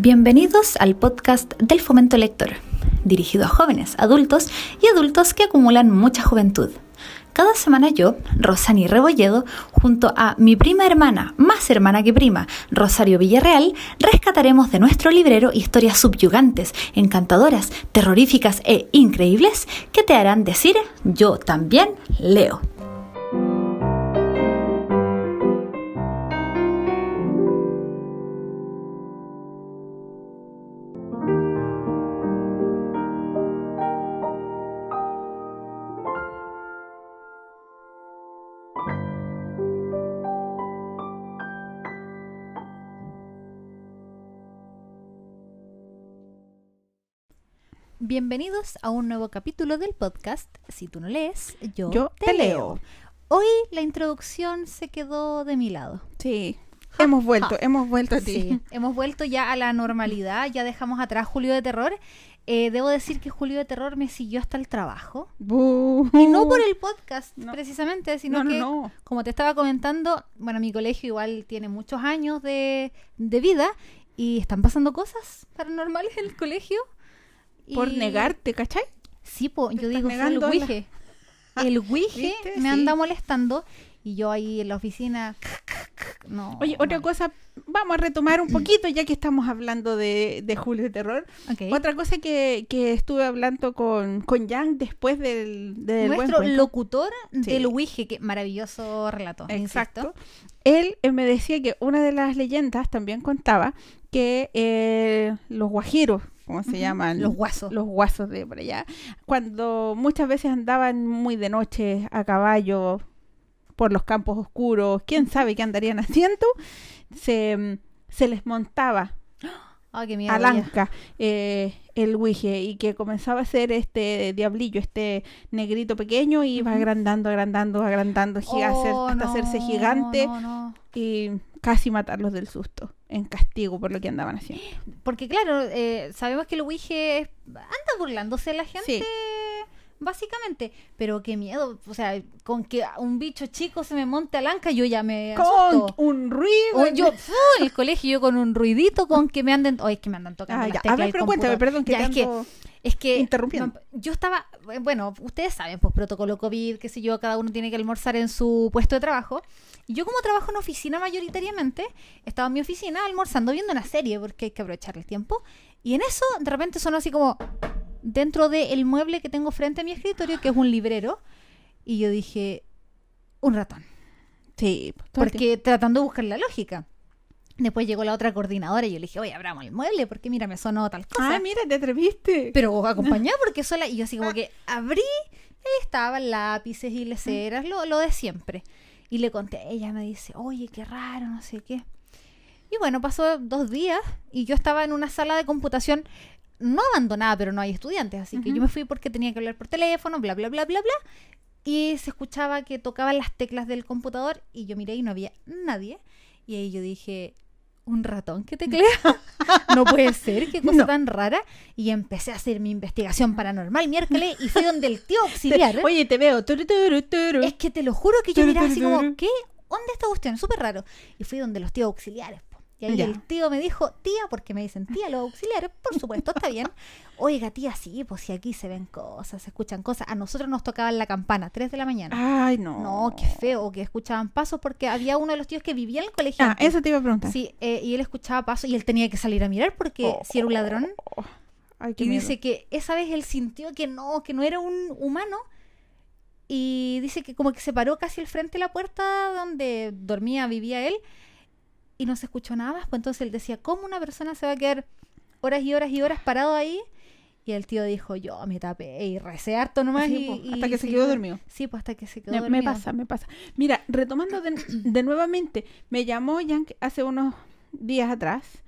Bienvenidos al podcast del Fomento Lector, dirigido a jóvenes, adultos y adultos que acumulan mucha juventud. Cada semana yo, Rosani Rebolledo, junto a mi prima hermana, más hermana que prima, Rosario Villarreal, rescataremos de nuestro librero historias subyugantes, encantadoras, terroríficas e increíbles que te harán decir yo también leo. Bienvenidos a un nuevo capítulo del podcast. Si tú no lees, yo, Yo te, te leo. leo. Hoy la introducción se quedó de mi lado. Sí, hemos vuelto, ja. hemos vuelto a ti. Sí, hemos vuelto ya a la normalidad, ya dejamos atrás Julio de Terror. Eh, debo decir que Julio de Terror me siguió hasta el trabajo. Y no por el podcast, No. precisamente, sino No, no, que, no. como te estaba comentando, bueno, mi colegio igual tiene muchos años de, de vida y están pasando cosas paranormales en el colegio. Por Y- negarte, ¿cachai? Sí, po, yo digo, fue el la- Ouija. El Ouija me Sí. anda molestando y yo ahí en la oficina. No. Oye, otra cosa, vamos a retomar un poquito ya que estamos hablando de, de Julio de Terror. Otra cosa que, que estuve hablando con, con Jan después del, del Nuestro locutor Sí. del Ouija, que maravilloso relato. Exacto. insisto. Él eh, me decía que una de las leyendas también contaba que eh, los guajiros, ¿cómo se llaman? los guasos. Los guasos de por allá. Cuando muchas veces andaban muy de noche a caballo por los campos oscuros, quién sabe qué andarían haciendo, se, se les montaba Ay, qué miedo. al ya. anca eh, el Ouija y que comenzaba a ser este diablillo, este negrito pequeño y iba agrandando, agrandando, agrandando hacer- Oh, hasta no, hacerse gigante no, no. y casi matarlos del susto en castigo por lo que andaban haciendo. Porque claro, eh, sabemos que el Ouija anda burlándose de la gente. Sí. Básicamente, pero qué miedo, o sea, con que un bicho chico se me monte al anca, yo ya me Con un ruido. O yo, fu, en el colegio, yo con un ruidito, con que me anden. Ay, es que me andan tocando. Ah, las ya. A ver, pero cuéntame, perdón que Ya, es que, es que. interrumpiendo. Yo estaba. eh, Bueno, ustedes saben, pues protocolo COVID, qué sé yo, cada uno tiene que almorzar en su puesto de trabajo. Y yo, como trabajo en oficina mayoritariamente, estaba en mi oficina almorzando, viendo una serie, porque hay que aprovechar el tiempo. Y en eso, de repente sonó así como. Dentro del mueble que tengo frente a mi escritorio, que es un librero. Y yo dije. Un ratón. Sí, Porque tratando de buscar la lógica. Después llegó la otra coordinadora y yo le dije, oye, abramos el mueble porque mira, me sonó tal cosa. Ah, mira, te atreviste. Pero acompañada porque sola. Y yo así como que abrí, ahí estaban lápices y leceras, lo, lo de siempre. Y le conté, ella me dice, oye, qué raro, no sé qué. Y bueno, pasó dos días y yo estaba en una sala de computación no abandonada, pero no hay estudiantes. Así que yo me fui porque tenía que hablar por teléfono, bla, bla, bla, bla, bla. Y se escuchaba que tocaban las teclas del computador y yo miré y no había nadie. Y ahí yo dije, un ratón que teclea. no puede ser, qué cosa No. tan rara. Y empecé a hacer mi investigación paranormal miércoles y fui donde el tío auxiliar. Oye, te veo. Turu, turu, turu. Es que te lo juro que yo miraba así como. ¿qué? ¿Dónde esta cuestión? Súper raro. Y fui donde los tíos auxiliares. Y ahí Ya. el tío me dijo, tía, porque me dicen tía los auxiliares, por supuesto, está bien. Oiga, tía, sí, pues si aquí se ven cosas, se escuchan cosas. A nosotros nos tocaban la campana, 3 de la mañana. Ay, no. No, qué feo, que escuchaban pasos, porque había uno de los tíos que vivía en el colegio. Ah, antes. eso te iba a preguntar. Sí, eh, y él escuchaba pasos y él tenía que salir a mirar porque si era un ladrón. Oh, Ay, Y miedo. dice que esa vez él sintió que no, que no era un humano. Y dice que como que se paró casi al frente de la puerta donde dormía, vivía él. Y no se escuchó nada más. Pues entonces él decía, ¿cómo una persona se va a quedar horas y horas y horas parado ahí? Y el tío dijo, yo me tapé y recé harto nomás. Sí, y, hasta que se quedó dormido. Sí, pues hasta que se quedó Me, dormido. me pasa, me pasa. Mira, retomando de, de nuevamente, me llamó Jan hace unos días atrás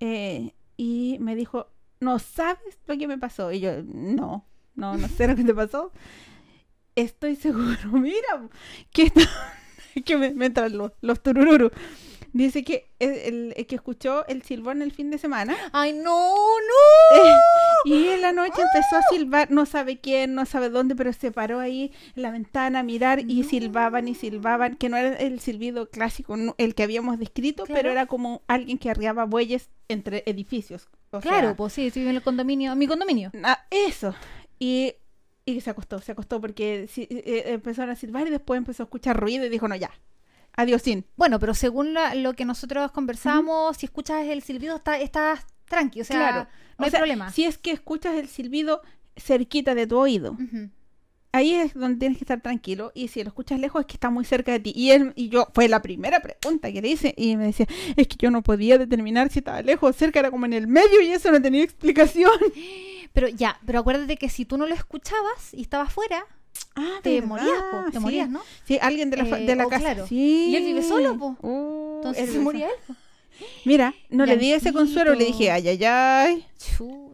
eh, y me dijo, ¿no sabes lo que me pasó? Y yo, no, no, no sé lo que te pasó. Estoy seguro, mira, que, está- que me, me entran los, los turururu. Dice que el, que escuchó el silbón el fin de semana ¡Ay, no, no! y en la noche empezó a silbar, no sabe quién, no sabe dónde, pero se paró ahí en la ventana a mirar y silbaban y silbaban, que no era el silbido clásico, el que habíamos descrito, Claro. pero era como alguien que arriaba bueyes entre edificios. O Claro, sea, pues sí, estoy en el condominio, mi condominio. Ah, eso. Y, y se acostó, se acostó porque si- eh, eh, empezaron a silbar y después empezó a escuchar ruido y dijo, no, ya. Adiós, sin. Bueno, pero según la- lo que nosotros conversamos, si escuchas el silbido, está- estás tranqui, o sea, Claro. no O hay sea, problema. Si es que escuchas el silbido cerquita de tu oído, ahí es donde tienes que estar tranquilo. Y si lo escuchas lejos, es que está muy cerca de ti. Y, él, y yo, fue la primera pregunta que le hice. Y me decía, es que yo no podía determinar si estaba lejos o cerca, era como en el medio y eso no tenía explicación. Pero ya, pero acuérdate que si tú no lo escuchabas y estabas fuera, Ah, te ¿verdad? morías, po, te Sí. morías, ¿no? Sí, alguien de la, Eh, de la oh, casa. claro. Sí. Y él vive solo, po. Uh, Entonces se moría él. Mira, no le di ese consuelo, le dije, ay, ay, ay.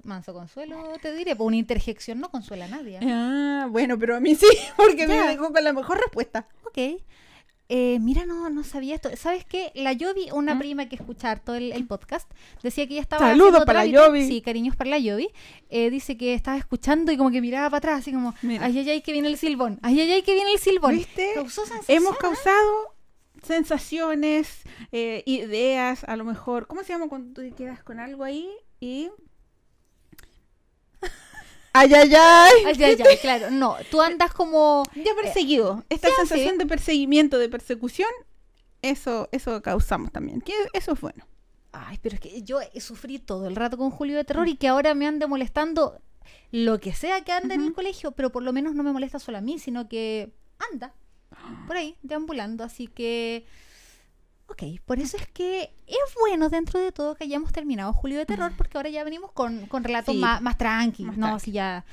Manso consuelo, te diré, pues una interjección no consuela a nadie. ¿eh? Ah, bueno, pero a mí sí, porque me Ya. dejó con la mejor respuesta. Ok. Eh, mira, no, no sabía esto. ¿Sabes qué? La Yovi, una ¿Mm? prima que escucha todo el, el podcast, decía que ella estaba. Saludos para la. Yovi. Sí, cariños para la Yovi. Eh, dice que estaba escuchando y como que miraba para atrás, así como, Mira. ay, ay, ay, que viene el silbón. Ay, ay, ay, que viene el silbón. ¿Viste? Causó Hemos ¿eh? causado sensaciones, eh, ideas, a lo mejor. ¿Cómo se llama cuando tú te quedas con algo ahí y. ¡Ay, ay, ay! Ay, ay, ay, claro. No, tú andas como. Ya perseguido. Esta ya, sensación sí. de perseguimiento, de persecución, eso, eso causamos también. Que eso es bueno. Ay, pero es que yo sufrí todo el rato con Julio de Terror y que ahora me ande molestando lo que sea que ande en el colegio, pero por lo menos no me molesta solo a mí, sino que anda por ahí, deambulando. Así que, ok, por eso es que es bueno dentro de todo que hayamos terminado Julio de Terror, porque ahora ya venimos con, con relatos Sí, más, más tranqui. más no, tranqui. si ya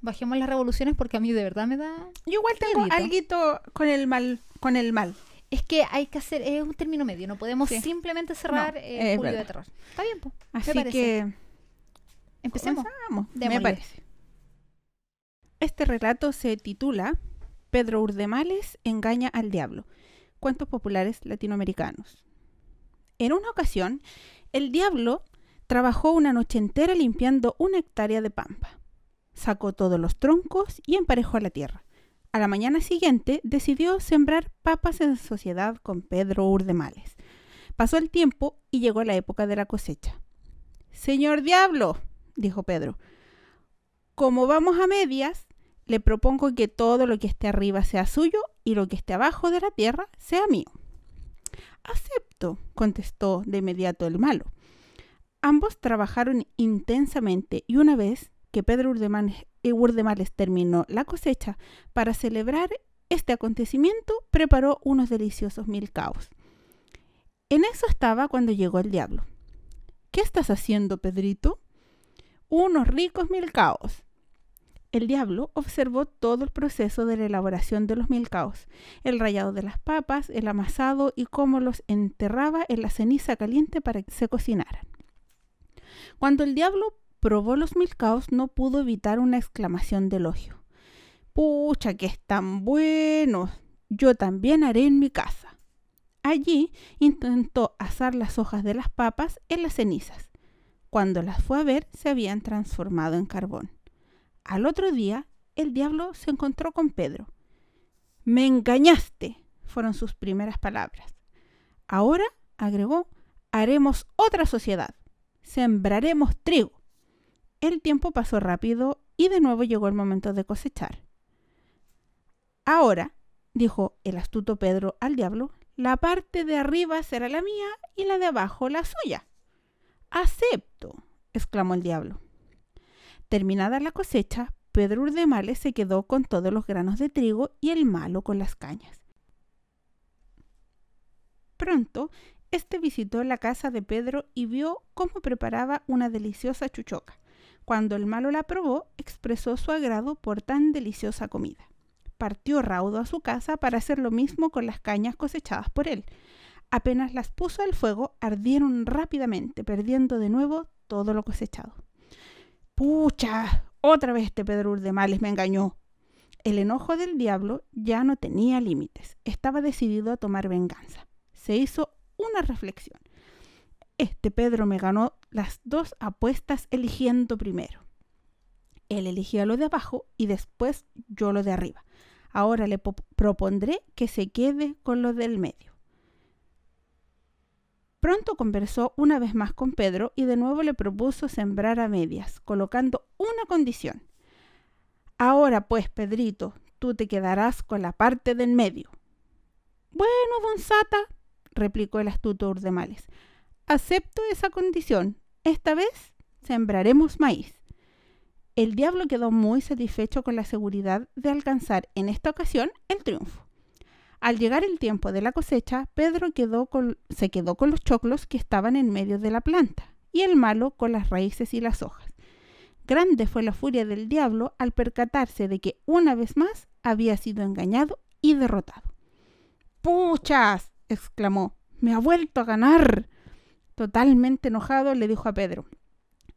bajemos las revoluciones porque a mí de verdad me da... Yo igual tengo algo con el mal, con el mal. Es que hay que hacer, es un término medio, no podemos Sí. simplemente cerrar No, eh, Julio de. Terror. Está bien, pues. Así parece. que Empecemos. me parece. Este relato se titula Pedro Urdemales engaña al diablo. Cuentos populares latinoamericanos. En una ocasión, el diablo trabajó una noche entera limpiando una hectárea de pampa. Sacó todos los troncos y emparejó la tierra. A la mañana siguiente decidió sembrar papas en sociedad con Pedro Urdemales. Pasó el tiempo y llegó la época de la cosecha. Señor diablo, dijo Pedro, como vamos a medias, le propongo que todo lo que esté arriba sea suyo y lo que esté abajo de la tierra sea mío. Acepto, contestó de inmediato el malo. Ambos trabajaron intensamente y una vez que Pedro Urdemales, eh, terminó la cosecha, para celebrar este acontecimiento preparó unos deliciosos milcaos. En eso estaba cuando llegó el diablo. ¿Qué estás haciendo, Pedrito? Unos ricos milcaos. El diablo observó todo el proceso de la elaboración de los milcaos, el rallado de las papas, el amasado y cómo los enterraba en la ceniza caliente para que se cocinaran. Cuando el diablo probó los milcaos no pudo evitar una exclamación de elogio. Pucha, que están buenos. Yo también haré en mi casa. Allí intentó asar las hojas de las papas en las cenizas. Cuando las fue a ver, se habían transformado en carbón. Al otro día, el diablo se encontró con Pedro. Me engañaste, fueron sus primeras palabras. Ahora, agregó, haremos otra sociedad. Sembraremos trigo. El tiempo pasó rápido y de nuevo llegó el momento de cosechar. Ahora, dijo el astuto Pedro al diablo, la parte de arriba será la mía y la de abajo la suya. Acepto, exclamó el diablo. Terminada la cosecha, Pedro Urdemales se quedó con todos los granos de trigo y el malo con las cañas. Pronto, este visitó la casa de Pedro y vio cómo preparaba una deliciosa chuchoca. Cuando el malo la probó, expresó su agrado por tan deliciosa comida. Partió raudo a su casa para hacer lo mismo con las cañas cosechadas por él. Apenas las puso al fuego, ardieron rápidamente, perdiendo de nuevo todo lo cosechado. ¡Pucha! Otra vez este Pedro Urdemales me engañó. El enojo del diablo ya no tenía límites. Estaba decidido a tomar venganza. Se hizo una reflexión. Este Pedro me ganó las dos apuestas eligiendo primero. Él elegía lo de abajo y después yo lo de arriba. Ahora le propondré que se quede con lo del medio. Pronto conversó una vez más con Pedro y de nuevo le propuso sembrar a medias, colocando una condición. Ahora pues, Pedrito, tú te quedarás con la parte del medio. Bueno, don Sata, replicó el astuto Urdemales, acepto esa condición. Esta vez sembraremos maíz. El diablo quedó muy satisfecho con la seguridad de alcanzar en esta ocasión el triunfo. Al llegar el tiempo de la cosecha, Pedro quedó se quedó con los choclos que estaban en medio de la planta y el malo con las raíces y las hojas. Grande fue la furia del diablo al percatarse de que una vez más había sido engañado y derrotado. ¡Puchas! exclamó. Me ha vuelto a ganar. Totalmente enojado le dijo a Pedro.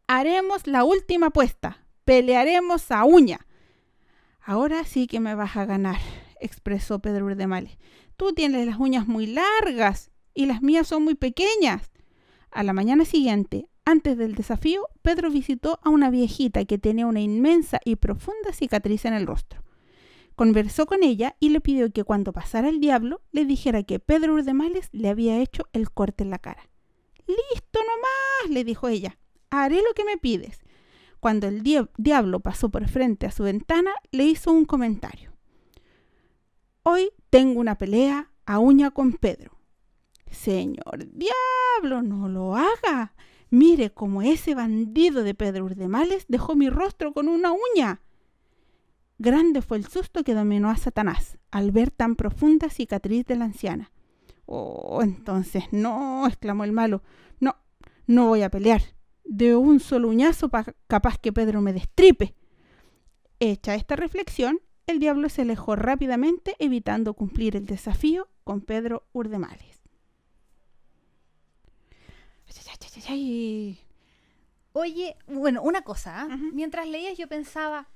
Haremos la última apuesta. Pelearemos a uña. Ahora sí que me vas a ganar, expresó Pedro Urdemales. Tú tienes las uñas muy largas y las mías son muy pequeñas. A la mañana siguiente, antes del desafío, Pedro visitó a una viejita que tenía una inmensa y profunda cicatriz en el rostro. Conversó con ella y le pidió que cuando pasara el diablo le dijera que Pedro Urdemales le había hecho el corte en la cara. Listo nomás, le dijo ella. Haré lo que me pides. Cuando el diablo pasó por frente a su ventana, le hizo un comentario. Hoy tengo una pelea a uña con Pedro. Señor diablo, no lo haga. Mire cómo ese bandido de Pedro Urdemales dejó mi rostro con una uña. Grande fue el susto que dominó a Satanás al ver tan profunda cicatriz de la anciana. Oh, entonces no, exclamó el malo. No, no voy a pelear. De un solo uñazo capaz que Pedro me destripe. Hecha esta reflexión, el diablo se alejó rápidamente, evitando cumplir el desafío con Pedro Urdemales. Oye, bueno, una cosa, ¿ah? mientras leías yo pensaba,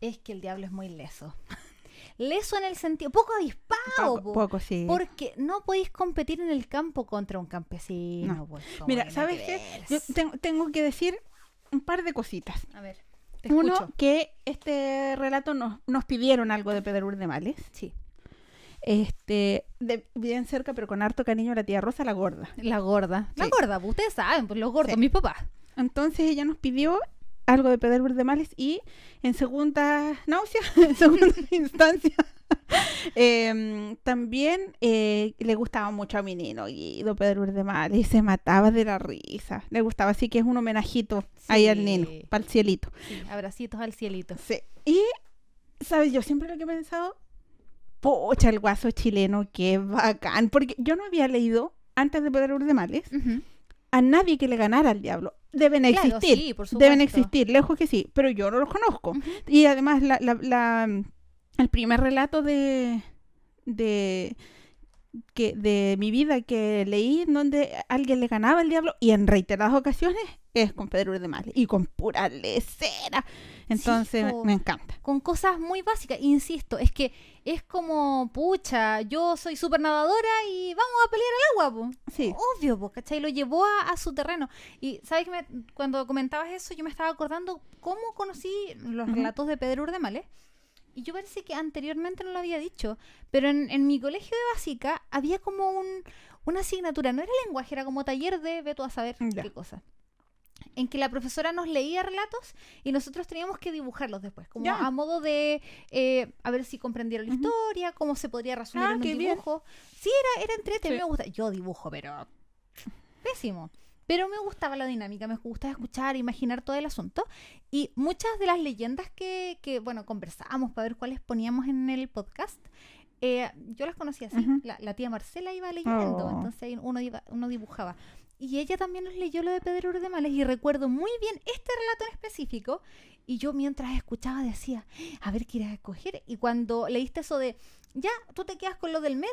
es que el diablo es muy leso. leso en el sentido, poco avispado. Poco, sí. Porque no podéis competir en el campo contra un campesino. Pues, Mira, ¿sabes qué? Yo tengo, que decir un par de cositas. A ver. Uno, que este relato nos, nos pidieron algo de Pedro Urdemales. Sí. Este, de, bien cerca, pero con harto cariño, la tía Rosa, la gorda. La gorda. La gorda, pues, ustedes saben, pues los gordos, mi papá. Entonces ella nos pidió algo de Pedro Urdemales y en segunda náusea, en segunda instancia, em, también eh, le gustaba mucho a mi niño Guido Pedro Urdemales y se mataba de la risa. Le gustaba, así que es un homenajito ahí al nino, para el cielito. abracitos al cielito. Sí. Y, ¿sabes? Yo siempre lo que he pensado, pocha, el guaso chileno, qué bacán, porque yo no había leído antes de Pedro Urdemales a nadie que le ganara al diablo deben existir. deben existir, lejos que sí, pero yo no los conozco. Y además, la, la, el primer relato de, de, que, de mi vida que leí donde alguien le ganaba al diablo y en reiteradas ocasiones es con Pedro de y con pura lecera. Entonces me encanta. Con cosas muy básicas, insisto, es que es como, pucha, yo soy súper nadadora y vamos a pelear al agua, Sí. Obvio, po, ¿cachai? Lo llevó a, su terreno. Y, ¿sabes que Cuando comentabas eso, yo me estaba acordando cómo conocí los relatos de Pedro Urdemales. Y yo parece que anteriormente no lo había dicho, pero en, mi colegio de básica había como un, una asignatura, no era lenguaje, era como taller de, ve tú a saber qué cosa en que la profesora nos leía relatos y nosotros teníamos que dibujarlos después, como a modo de eh, a ver si comprendieron la historia, cómo se podría resumir ah, en un dibujo. Sí, era, era entretenido, me gusta. Yo dibujo, pero pésimo. Pero me gustaba la dinámica, me gustaba escuchar, imaginar todo el asunto. Y muchas de las leyendas que, que bueno, conversábamos para ver cuáles poníamos en el podcast, eh, yo las conocía así. la, tía Marcela iba leyendo, oh. entonces uno, iba, uno dibujaba. Y ella también nos leyó lo de Pedro Urdemales y recuerdo muy bien este relato en específico. Y yo mientras escuchaba decía, a ver qué irás a escoger. Y cuando leíste eso de, ya, tú te quedas con lo del medio,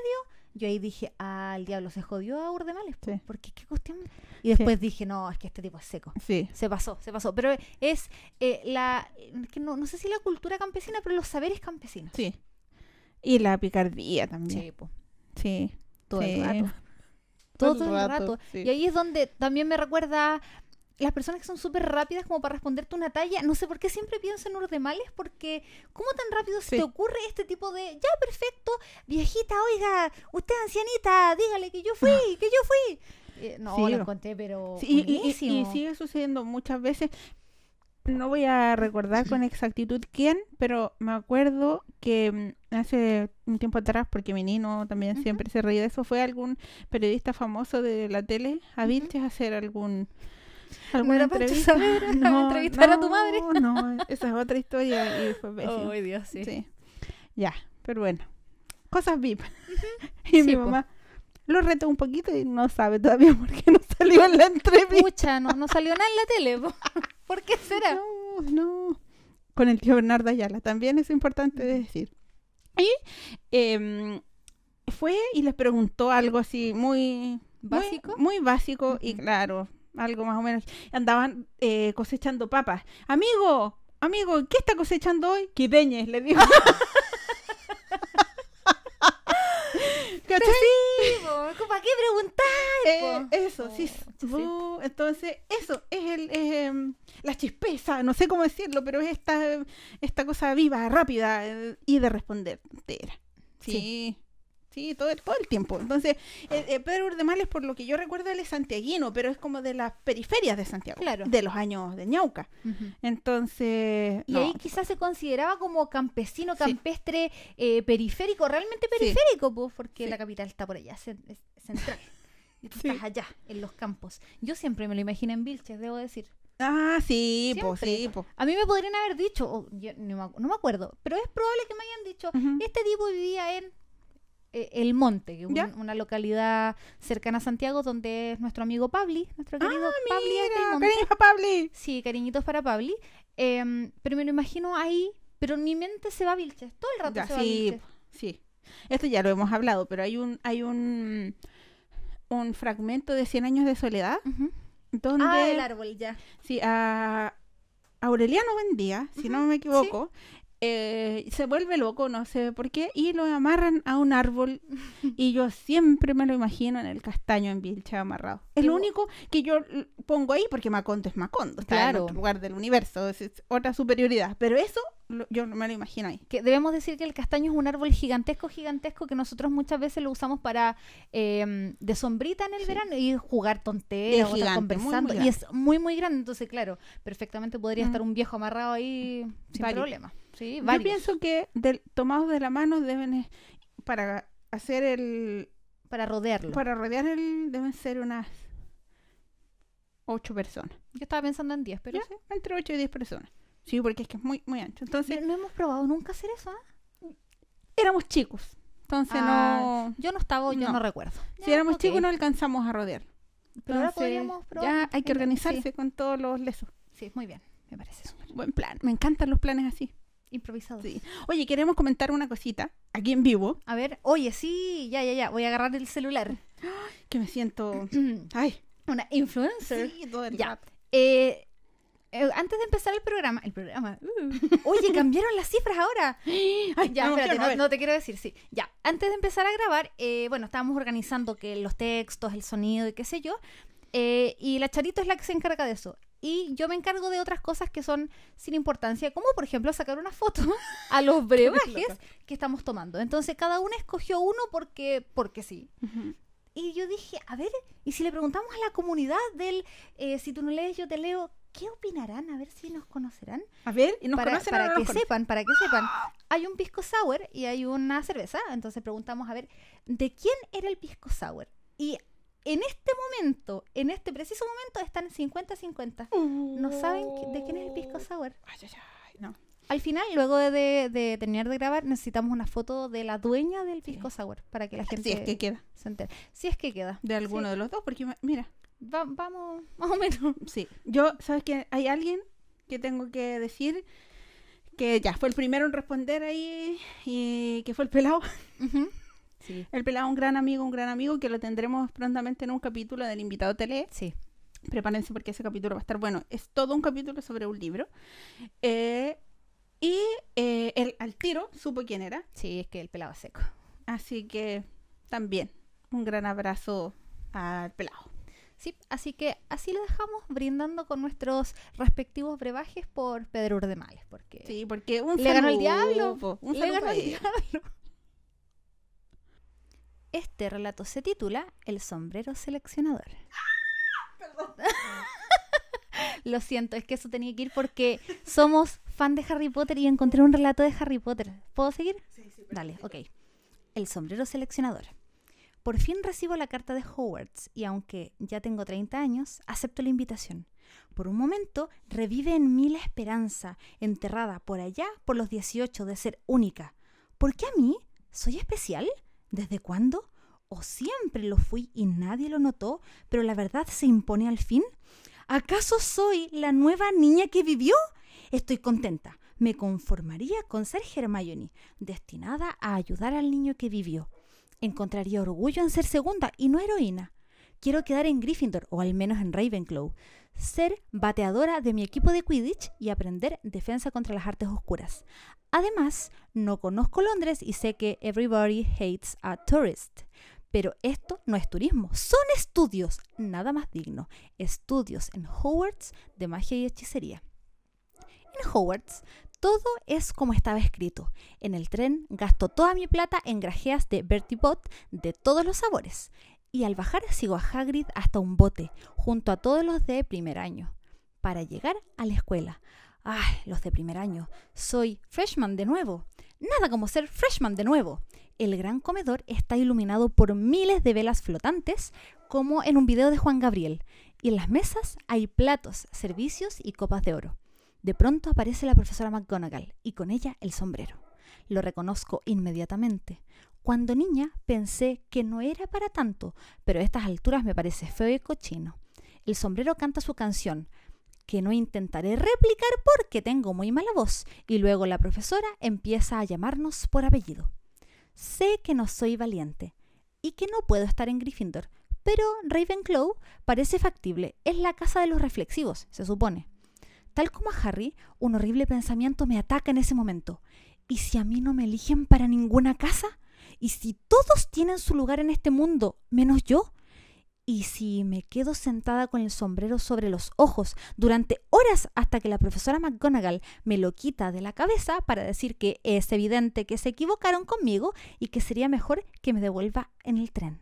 yo ahí dije, ah, el diablo se jodió a Urdemales. Sí. Porque qué cuestión. Y después dije, no, es que este tipo es seco. Sí. Se pasó, se pasó. Pero es eh, la, que no, no sé si la cultura campesina, pero los saberes campesinos. Sí. Y la picardía también. Sí, po. Sí. Todo el rato todo, el rato. Y ahí es donde también me recuerda las personas que son súper rápidas como para responderte una talla, no sé por qué siempre pienso en ordemales, porque ¿cómo tan rápido se te ocurre este tipo de, ya, perfecto, viejita, oiga, usted ancianita, dígale que yo fui, que yo fui? Eh, no, Sí, lo encontré, pero Sí, y- sigue sucediendo muchas veces. No voy a recordar con exactitud quién, pero me acuerdo que mm, hace un tiempo atrás, porque mi nino también siempre se reía de eso, fue algún periodista famoso de la tele a. Vilches a hacer algún ¿No alguna Pancho entrevista. Saavedra a entrevistar a tu madre? No, esa es otra historia y fue pésimo. Ay, Dios, sí. Sí. Ya, pero bueno. Cosas VIP. y mi Sí, po. mamá lo retó un poquito y no sabe todavía por qué no salió en la entrevista. Pucha, no, no salió nada en la tele. po. ¿Por qué será? No, no. Con el tío Bernardo Ayala, también es importante de decir. Y em, fue y les preguntó algo así muy muy- ¿Básico? Muy, básico y Ujú. claro, algo más o menos. Andaban eh, cosechando papas. Amigo, amigo, ¿qué está cosechando hoy? Quipeñes, le dijo. ¿Cachai? Sí, ¿para qué preguntar? Eh, eso, sí. Oh, sí. Bu, Entonces, eso es el, em, la chispeza, no sé cómo decirlo, pero es esta, esta cosa viva, rápida eh, y de responder entera. Sí. Sí, todo, el- todo el tiempo. Entonces, eh, eh, Pedro Urdemales, por lo que yo recuerdo, él es santiaguino, pero es como de las periferias de Santiago. Claro. De los años de Ñauca. Entonces. Y no, ahí quizás se consideraba como campesino, Sí. campestre, eh, periférico, realmente Sí. periférico, pues, porque Sí. la capital está por allá, es central. Y tú Sí. estás allá, en los campos. Yo siempre me lo imaginé en Vilches, debo decir. Ah, sí, pues, sí, po. A mí me podrían haber dicho, o yo no, me, acu- no me acuerdo, pero es probable que me hayan dicho, este tipo vivía en eh, El Monte, una localidad cercana a Santiago, donde es nuestro amigo Pabli, nuestro querido Ah, Pabli mira, Monte. cariño a Pabli. Sí, cariñitos para Pabli. Em, pero me lo imagino ahí, pero en mi mente se va a Vilches, todo el rato Ya, se va a sí, Vilches. sí. Esto ya lo hemos hablado, pero hay un hay un un fragmento de Cien años de soledad donde Ah, el árbol, ya. sí, a Aureliano Buendía, si no me equivoco, eh, se vuelve loco, no sé por qué, y lo amarran a un árbol. Y yo siempre me lo imagino en el castaño en Vilcha amarrado. Es lo único que yo pongo ahí porque Macondo es Macondo, está en otro lugar del universo, es, es otra superioridad, pero eso yo me lo imagino ahí. Que debemos decir que el castaño es un árbol gigantesco, gigantesco, que nosotros muchas veces lo usamos para em, de sombrita en el Sí. verano y jugar tonteras, o estar gigante, muy, muy conversando. y es muy, muy grande. Entonces, claro, perfectamente podría Mm. estar un viejo amarrado ahí sin problema. Sí, Yo pienso que del- tomados de la mano deben para hacer el Para rodearlo. para rodear el deben ser unas ocho personas. Yo estaba pensando en 10, pero ¿Ya? Entre ocho y diez personas. Sí, porque es que es muy muy ancho. Entonces no hemos probado nunca hacer eso. ¿ah? éramos chicos. Entonces Ah, no Yo no estaba, yo No. no, recuerdo. si Ya, éramos chicos no alcanzamos a rodear. Pero ahora Entonces, podríamos probar. Ya hay que organizarse con todos los lesos. Sí, muy bien. Me parece súper Buen plan. Me encantan los planes así. improvisado. Sí. Oye, queremos comentar una cosita aquí en vivo A ver, oye, sí, ya, ya, ya. Voy a agarrar el celular. que me siento ay, Una influencer. sí, todo el Ya. Eh, eh, antes de empezar el programa, el programa, uh, oye, cambiaron las cifras ahora. Ay, Ya, espérate, no, te quiero decir, sí. Ya, antes de empezar a grabar, eh, bueno, estábamos organizando que los textos, el sonido y qué sé yo. eh, y la Charito es la que se encarga de eso. Y yo me encargo de otras cosas que son sin importancia, como por ejemplo sacar una foto a los brebajes que estamos tomando. Entonces cada uno escogió uno porque, porque sí. Y yo dije, a ver, y si le preguntamos a la comunidad del eh, si tú no lees, yo te leo, ¿qué opinarán? A ver si nos conocerán. A ver, y nos para conocen o para no que nos sepan, para que sepan. Hay un pisco sour y hay una cerveza. Entonces preguntamos, a ver, ¿de quién era el pisco sour? Y en este momento, en este preciso momento, están 50-50. No saben de quién es el pisco sour. Ay, ay, ay, no. Al final, luego de, de- de terminar de grabar, necesitamos una foto de la dueña del pisco sour para que la gente Si es que queda se entere. Si es que queda. de alguno Sí. de los dos, porque mira, Va- vamos, más o menos. sí, yo, ¿sabes que Hay alguien que tengo que decir que ya fue el primero en responder ahí y que fue el pelado. Sí. El pelado, un gran amigo, un gran amigo que lo tendremos prontamente en un capítulo del invitado tele. Sí. Prepárense porque ese capítulo va a estar bueno. Es todo un capítulo sobre un libro. Eh, y eh, él al tiro supo quién era. Sí, es que el pelado seco. Así que también un gran abrazo al pelado. Sí, así que así lo dejamos brindando con nuestros respectivos brebajes por Pedro Urdemales, porque Sí, porque un le ganó el diablo, po, un le ganó el diablo. Este relato se titula El sombrero seleccionador. Lo siento, es que eso tenía que ir porque somos fan de Harry Potter y encontré un relato de Harry Potter. ¿Puedo seguir? Dale, ok. El sombrero seleccionador. Por fin recibo la carta de Hogwarts y aunque ya tengo 30 años, acepto la invitación. Por un momento revive en mí la esperanza, enterrada por allá por los 18 de ser única. ¿Por qué a mí? ¿Soy especial? ¿Desde cuándo? ¿O siempre lo fui y nadie lo notó, pero la verdad se impone al fin? ¿Acaso soy la nueva niña que vivió? Estoy contenta. Me conformaría con ser Hermione, destinada a ayudar al niño que vivió. Encontraría orgullo en ser segunda y no heroína. Quiero quedar en Gryffindor o al menos en Ravenclaw. Ser bateadora de mi equipo de Quidditch y aprender defensa contra las artes oscuras. Además, no conozco Londres y sé que everybody hates a tourist. Pero esto no es turismo, son estudios, nada más digno. Estudios en Hogwarts de magia y hechicería. En Hogwarts todo es como estaba escrito. En el tren gasto toda mi plata en grajeas de Bertie Bott de todos los sabores. Y al bajar sigo a Hagrid hasta un bote, junto a todos los de primer año, para llegar a la escuela. ¡Ay, los de primer año! Soy freshman de nuevo. Nada como ser freshman de nuevo. El gran comedor está iluminado por miles de velas flotantes, como en un video de Juan Gabriel. Y en las mesas hay platos, servicios y copas de oro. De pronto aparece la profesora McGonagall y con ella el sombrero. Lo reconozco inmediatamente. Cuando niña pensé que no era para tanto, pero a estas alturas me parece feo y cochino. El sombrero canta su canción, que no intentaré replicar porque tengo muy mala voz, y luego la profesora empieza a llamarnos por apellido. Sé que no soy valiente y que no puedo estar en Gryffindor, pero Ravenclaw parece factible. Es la casa de los reflexivos, se supone. Tal como a Harry, un horrible pensamiento me ataca en ese momento. ¿Y si a mí no me eligen para ninguna casa? ¿Y si todos tienen su lugar en este mundo, menos yo? ¿Y si me quedo sentada con el sombrero sobre los ojos durante horas hasta que la profesora McGonagall me lo quita de la cabeza para decir que es evidente que se equivocaron conmigo y que sería mejor que me devuelva en el tren?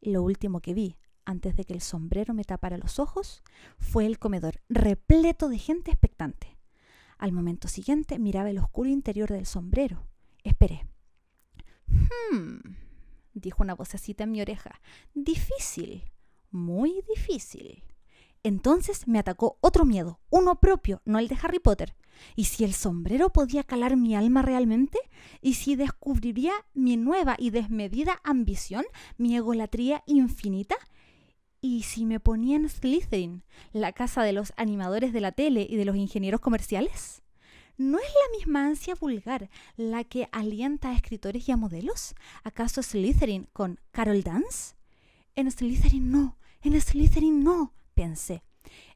Lo último que vi antes de que el sombrero me tapara los ojos fue el comedor repleto de gente expectante. Al momento siguiente miraba el oscuro interior del sombrero. Esperé. Hmm, dijo una vocecita en mi oreja. Difícil, muy difícil. Entonces me atacó otro miedo, uno propio, no el de Harry Potter. ¿Y si el sombrero podía calar mi alma realmente? ¿Y si descubriría mi nueva y desmedida ambición, mi egolatría infinita? ¿Y si me ponía en Slytherin, la casa de los animadores de la tele y de los ingenieros comerciales? ¿No es la misma ansia vulgar la que alienta a escritores y a modelos? ¿Acaso Slytherin con Carol Dance? En Slytherin no, en Slytherin no, pensé.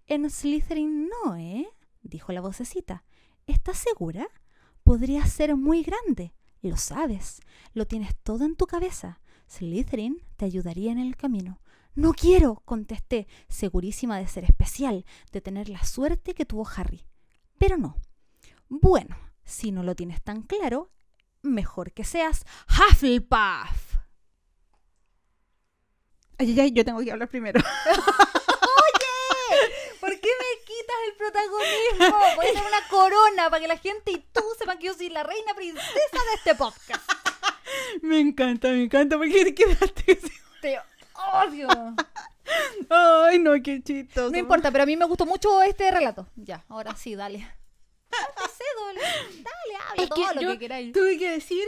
En Slytherin no, ¿eh? dijo la vocecita. ¿Estás segura? Podría ser muy grande. Lo sabes, lo tienes todo en tu cabeza. Slytherin te ayudaría en el camino. No quiero, contesté, segurísima de ser especial, de tener la suerte que tuvo Harry. Pero no. Bueno, si no lo tienes tan claro, mejor que seas Hufflepuff. Ay, ay, ay, yo tengo que hablar primero. ¿Por qué me quitas el protagonismo? Voy a hacer una corona para que la gente y tú sepan que yo soy la reina princesa de este podcast. me encanta, me encanta, porque quedaste así. Odio. Ay, no, qué chistoso. No importa, pero a mí me gustó mucho este relato. Ya, ahora sí, dale. No sé, dale, dale, habla Es que todo lo yo que queráis. tuve que decir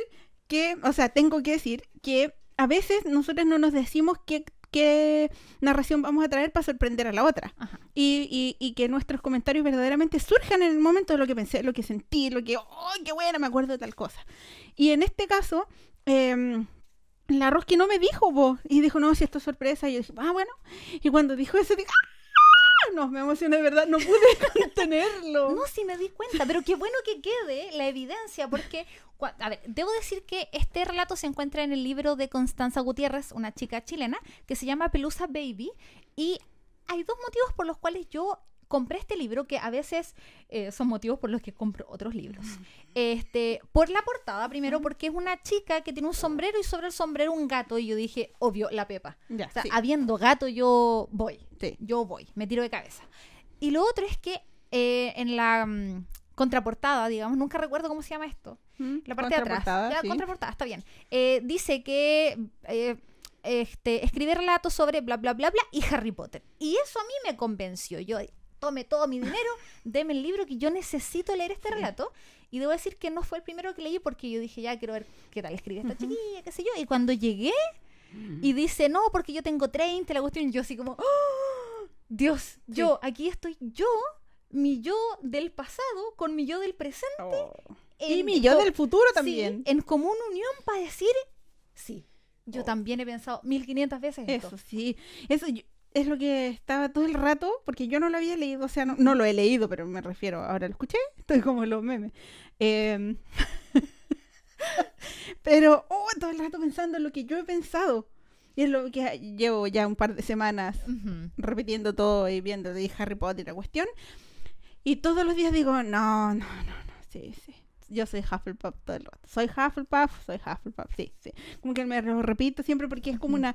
que, o sea, tengo que decir que a veces nosotros no nos decimos qué, qué narración vamos a traer para sorprender a la otra. Ajá. Y, y, y que nuestros comentarios verdaderamente surjan en el momento de lo que pensé, lo que sentí, lo que, ¡oh, qué buena! Me acuerdo de tal cosa. Y en este caso, eh, la Roski no me dijo, vos, y dijo, no, si esto es sorpresa. Y yo dije, ah, bueno. Y cuando dijo eso, dije, ¡ah! no, me emocioné de verdad, no pude contenerlo. No, sí me di cuenta, pero qué bueno que quede la evidencia, porque, a ver, debo decir que este relato se encuentra en el libro de Constanza Gutiérrez, una chica chilena, que se llama Pelusa Baby, y hay dos motivos por los cuales yo compré este libro, que a veces eh, son motivos por los que compro otros libros. Este, por la portada, primero, porque es una chica que tiene un sombrero y sobre el sombrero un gato, y yo dije, obvio, la Pepa. Ya, O sea, sí. habiendo gato, yo voy. Sí. Yo voy, me tiro de cabeza. Y lo otro es que eh, en la mm, contraportada, digamos, nunca recuerdo cómo se llama esto. Mm, La parte de atrás. La sí. contraportada, está bien. Eh, dice que eh, este, escribe relatos sobre bla, bla, bla, bla y Harry Potter. Y eso a mí me convenció. Yo tome todo mi dinero, deme el libro que yo necesito leer este relato. Y debo decir que no fue el primero que leí porque yo dije, ya quiero ver qué tal escribe esta chiquilla, qué sé yo. Y cuando llegué y dice, no, porque yo tengo 30, la cuestión, yo así como, ¡Oh! Dios, yo, aquí estoy yo, mi yo del pasado con mi yo del presente. Oh. Y mi yo del futuro Sí, también. en común unión para decir, sí, yo Oh. también he pensado 1500 veces esto. Eso sí, eso yo- es lo que estaba todo el rato, porque yo no lo había leído, o sea, no, no lo he leído, pero me refiero, ahora lo escuché, estoy como los memes. Em, pero, oh, todo el rato pensando en lo que yo he pensado. Y es lo que llevo ya un par de semanas Ujú. repitiendo todo y viendo de Harry Potter la cuestión. Y todos los días digo, no, no, no, no, sí, sí. Yo soy Hufflepuff todo el rato. Soy Hufflepuff, soy Hufflepuff, sí, sí. Como que me lo repito siempre porque es como una...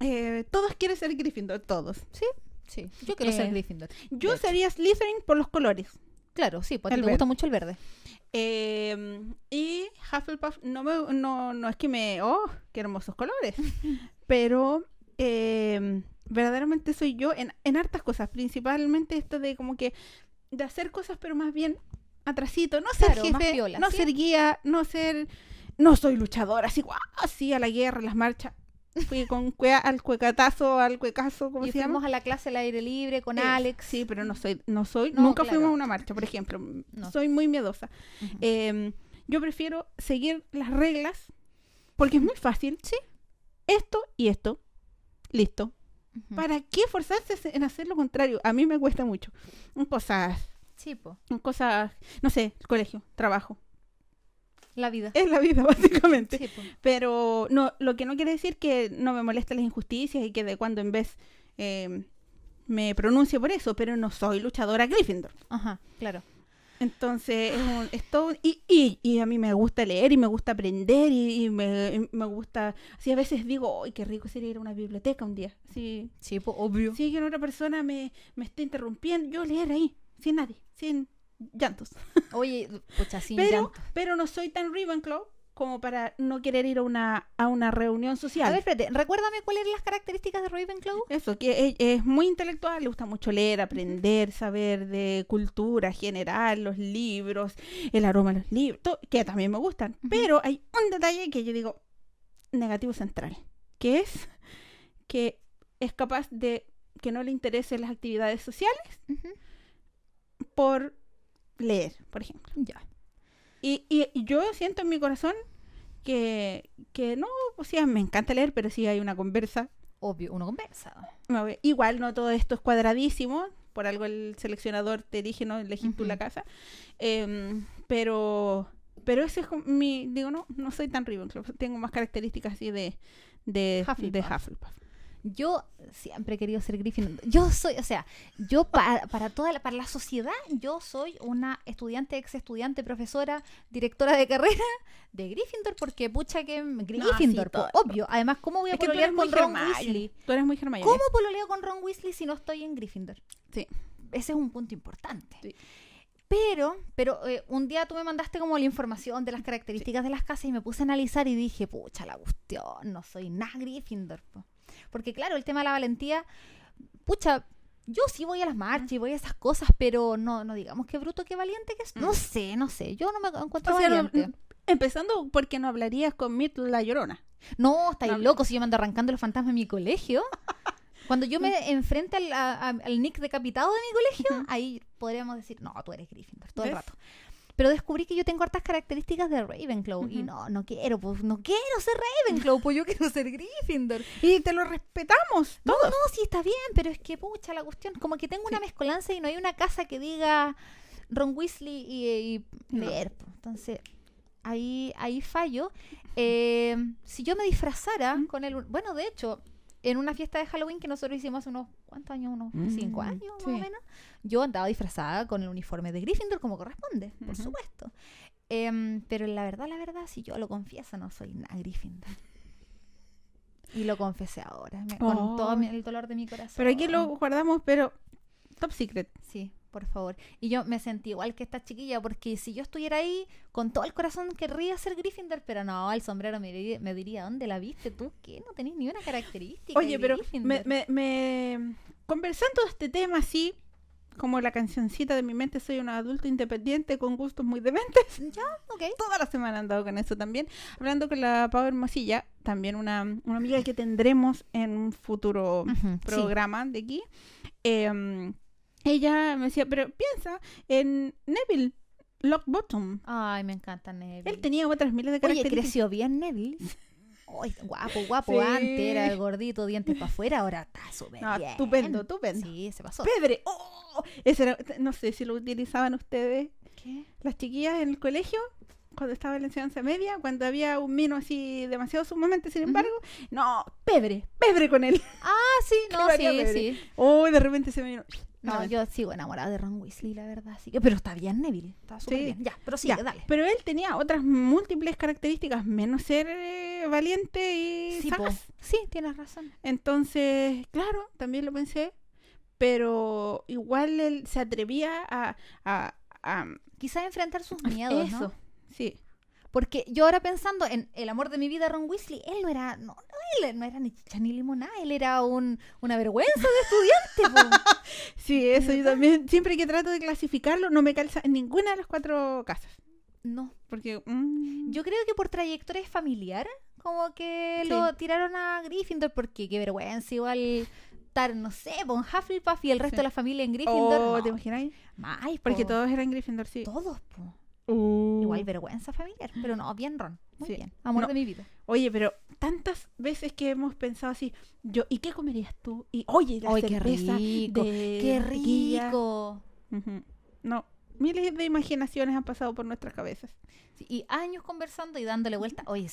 eh, todos quieren ser Gryffindor, todos. Sí, sí, yo quiero ser Eh, Gryffindor. Yo sería Slytherin por los colores. Claro, sí, porque el te gusta mucho el verde. Eh, y Hufflepuff no, me, no, no es que me... ¡Oh, qué hermosos colores! Pero eh, verdaderamente soy yo en, en hartas cosas. Principalmente esto de como que... De hacer cosas, pero más bien atrasito. No ser Claro, jefe, no ¿sí? ser guía, no ser... No soy luchadora, así, guau, así a la guerra, las marchas. Fui con cue- al cuecatazo, al cuecazo, ¿cómo Y se llama? fuimos a la clase al aire libre con Alex. Sí, pero no soy, no soy, No, nunca claro. fuimos a una marcha, por ejemplo. No. Soy muy miedosa. Eh, yo prefiero seguir las reglas porque es muy fácil. Sí. Esto y esto. Listo. ¿Para qué esforzarse en hacer lo contrario? A mí me cuesta mucho. Cosas, Sí, po, cosas, no sé, colegio, trabajo. La vida. Es la vida, básicamente. Sí, po. Pero no, lo que no quiere decir que no me molesten las injusticias y que de cuando en vez eh, me pronuncie por eso, pero no soy luchadora Gryffindor. Ajá, claro. Entonces, es, un- es todo- y, y, y a mí me gusta leer y me gusta aprender y, y me, me gusta, así a veces digo, ¡ay, qué rico sería ir a una biblioteca un día! Sí, Sí, po, obvio. sí que otra persona me, me esté interrumpiendo, yo leer ahí, sin nadie, sin llantos. Oye, pucha, pero, llanto. pero no soy tan Ravenclaw como para no querer ir a una, a una reunión social. A ver, espérate, recuérdame cuáles eran las características de Ravenclaw. Eso, que es, es muy intelectual, le gusta mucho leer, aprender, saber de cultura general, los libros, el aroma de los libros, todo, que también me gustan. Pero hay un detalle que yo digo negativo central, que es que es capaz de que no le interesen las actividades sociales por leer, por ejemplo. Ya. Y, y- y yo siento en mi corazón que, que no, o sea, me encanta leer, pero si hay una conversa, Obvio, uno conversa. Igual no todo esto es cuadradísimo, por algo el seleccionador te dije, no elegís tú Ujú. la casa. Em, pero pero ese es mi, digo, no, no soy tan Ravenclaw, tengo más características así de de Hufflepuff. de Hufflepuff. Yo siempre he querido ser Gryffindor. Yo soy, o sea, yo para, para toda la, para la sociedad, yo soy una estudiante, ex estudiante, profesora, directora de carrera de Gryffindor, porque pucha que Gryffindor, sí, po, todo. obvio. Además, ¿cómo voy a Es pololear con Ron Hermione, Weasley? Tú eres muy Hermione. ¿Cómo pololeo con Ron Weasley si no estoy en Gryffindor? Sí. Ese es un punto importante. Sí. Pero, pero eh, un día tú me mandaste como la información de las características de las casas y me puse a analizar y dije, pucha, la cuestión, no soy nada Gryffindor. po". Porque claro, el tema de la valentía, pucha, yo sí voy a las marchas y voy a esas cosas, pero no, no digamos qué bruto, qué valiente que es. No Mm. sé, no sé, yo no me encuentro O sea, no- valiente. empezando porque no hablarías con Myrtle la llorona. No, estáis No. locos si yo me ando arrancando los fantasmas en mi colegio. Cuando yo me enfrente al, a- a- al Nick decapitado de mi colegio, ahí podríamos decir, no, tú eres Gryffindor, todo el rato. Pero descubrí que yo tengo hartas características de Ravenclaw. Y no, no quiero, pues no quiero ser Ravenclaw, pues yo quiero ser Gryffindor. Y te lo respetamos. No, todos. no, sí está bien, pero es que, pucha, la cuestión, como que tengo una mezcolanza y no hay una casa que diga Ron Weasley y, y No. leer. po. Entonces, ahí, ahí fallo. Eh, si yo me disfrazara con el... Bueno, de hecho, en una fiesta de Halloween que nosotros hicimos hace unos... ¿Cuántos años? Unos Mm, cinco años, sí. más o menos. Yo andaba disfrazada con el uniforme de Gryffindor como corresponde, por Ujú. supuesto. Em, pero la verdad, la verdad, si yo lo confieso, no soy nada Gryffindor. Y lo confesé ahora, me- con Oh. todo mi- el dolor de mi corazón. Pero aquí lo guardamos, pero top secret. Sí, por favor. Y yo me sentí igual que esta chiquilla, porque si yo estuviera ahí, con todo el corazón querría ser Gryffindor, pero no, el sombrero me diría, me diría ¿dónde la viste tú? ¿Qué? No tenés ni una característica. Oye, pero Gryffindor". me, me, me- conversando de este tema así, como la cancioncita de mi mente, soy un adulto independiente con gustos muy dementes. Ya, ok. Toda la semana he andado con eso también. Hablando con la Pau Hermosilla, también una, una amiga que tendremos en un futuro Ujú, sí. programa de aquí. eh, ella me decía, pero piensa en Neville Lockbottom. Ay, me encanta Neville. Él tenía otras miles de Oye, características. creció bien Neville. Ay, guapo, guapo. Sí. Antes era gordito, dientes para afuera, ahora está súper No, bien. estupendo, estupendo. Sí, se pasó. Pedre. ¡Oh! Ese era- no sé si lo utilizaban ustedes, ¿Qué? las chiquillas en el colegio, cuando estaba en la enseñanza media, cuando había un mino así demasiado sumamente, sin embargo, no, pebre, pebre con él. Ah, sí, no, sí, Pebre. sí. Oh, de repente se me vino. No, yo sigo enamorada de Ron Weasley, la verdad. Así que, pero está bien, Neville. Está súper Sí. bien. Ya, pero sí, dale. Pero él tenía otras múltiples características, menos ser eh, valiente y Sí, sagaz. sí, tienes razón. Entonces, claro, también lo pensé, pero igual él se atrevía a... a, a- Quizás enfrentar sus miedos, eso, ¿no? sí. Porque yo ahora pensando en el amor de mi vida, Ron Weasley, él no era, no, no, él no era ni chicha ni limonada, él era un, una vergüenza de estudiante. Sí, eso yo también, siempre que trato de clasificarlo, no me calza en ninguna de las cuatro casas. No, Porque mm, yo creo que por trayectoria familiar, como que Sí. lo tiraron a Gryffindor, porque qué vergüenza, igual estar, no sé, con Hufflepuff y el resto Sí. de la familia en Gryffindor. oh, no, ¿te imagináis? mal, Porque po. todos eran Gryffindor, sí. Todos, po. Uh. Igual vergüenza familiar, pero no, bien Ron, muy Sí. bien, amor No. de mi vida. Oye, pero tantas veces que hemos pensado así, yo, ¿y qué comerías tú? Y oye, la qué rico, de qué rico. No, miles de imaginaciones han pasado por nuestras cabezas. Sí, y años conversando y dándole vuelta. Oye,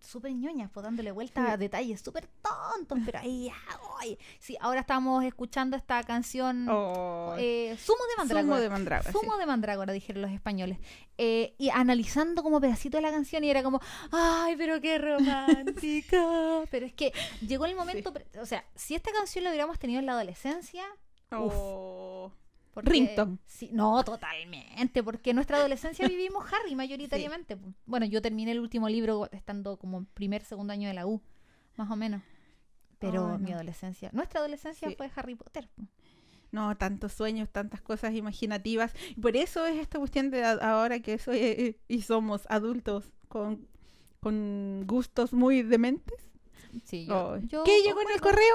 súper ñoñas, pues dándole vuelta Sí. a detalles súper tontos, pero ahí, ah, oye. Sí, ahora estamos escuchando esta canción Oh, eh, Sumo de Mandrágora. Zumo de mandrágora. sí. Sumo de Mandrágora, dijeron los españoles. Eh, y analizando como pedacito de la canción y era como, ay, pero qué romántica. pero es que llegó el momento, o sea, si esta canción la hubiéramos tenido en la adolescencia, uf, Oh. Porque- Ringtone. Sí, no, totalmente, porque en nuestra adolescencia vivimos Harry mayoritariamente. po. Bueno, yo terminé el último libro estando como en primer, segundo año de la U, más o menos. Pero Ay, mi adolescencia, nuestra adolescencia Sí. fue Harry Potter. po. No, tantos sueños, tantas cosas imaginativas. Por eso es esta cuestión de ahora que soy eh, y somos adultos con, con gustos muy dementes. Sí, yo, Oh. yo ¿Qué llegó en el correo?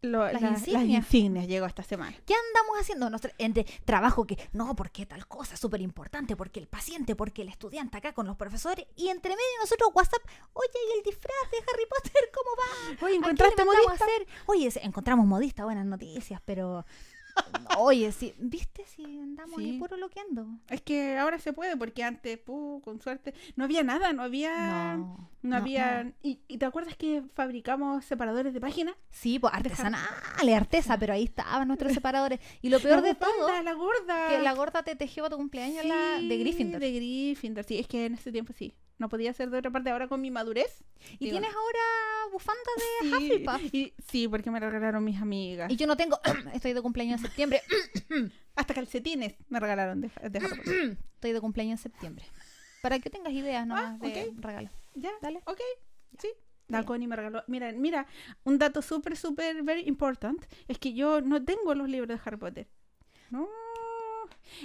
Lo- Las la- insignias. las insignias llegó esta semana. ¿Qué andamos haciendo? Entre trabajo que, no, porque tal cosa súper importante, porque el paciente, porque el estudiante acá con los profesores, y entre medio nosotros WhatsApp, oye, ¿y el disfraz de Harry Potter cómo va? Oye, ¿A ¿encontraste modista? a hacer? Oye, encontramos modista, buenas noticias, pero... Oye, sí, ¿viste? Si andamos ahí Sí. puro loqueando. Es que ahora se puede, porque antes, pu, con suerte, no había nada, no había... No, No, no, había... no. ¿Y, y te acuerdas que fabricamos separadores de página? Sí, pues artesanales, artesa, pero ahí estaban nuestros separadores. Y lo peor La de todo, la gorda. que la gorda te tejió tu cumpleaños la de Gryffindor. De Gryffindor, sí, es que en ese tiempo sí. No podía ser de otra parte. Ahora con mi madurez. Y digo, tienes ahora bufanda de sí, Hufflepuff. y, sí, porque me la regalaron mis amigas. Y yo no tengo, estoy de cumpleaños en septiembre, Hasta calcetines me regalaron de, de Harry Potter. estoy de cumpleaños en septiembre. Para que tengas ideas nomás de ok. regalo. Ya, Dale. ok, sí. La. Connie me regaló. Mira, mira, un dato súper, súper, very important es que yo no tengo los libros de Harry Potter. No.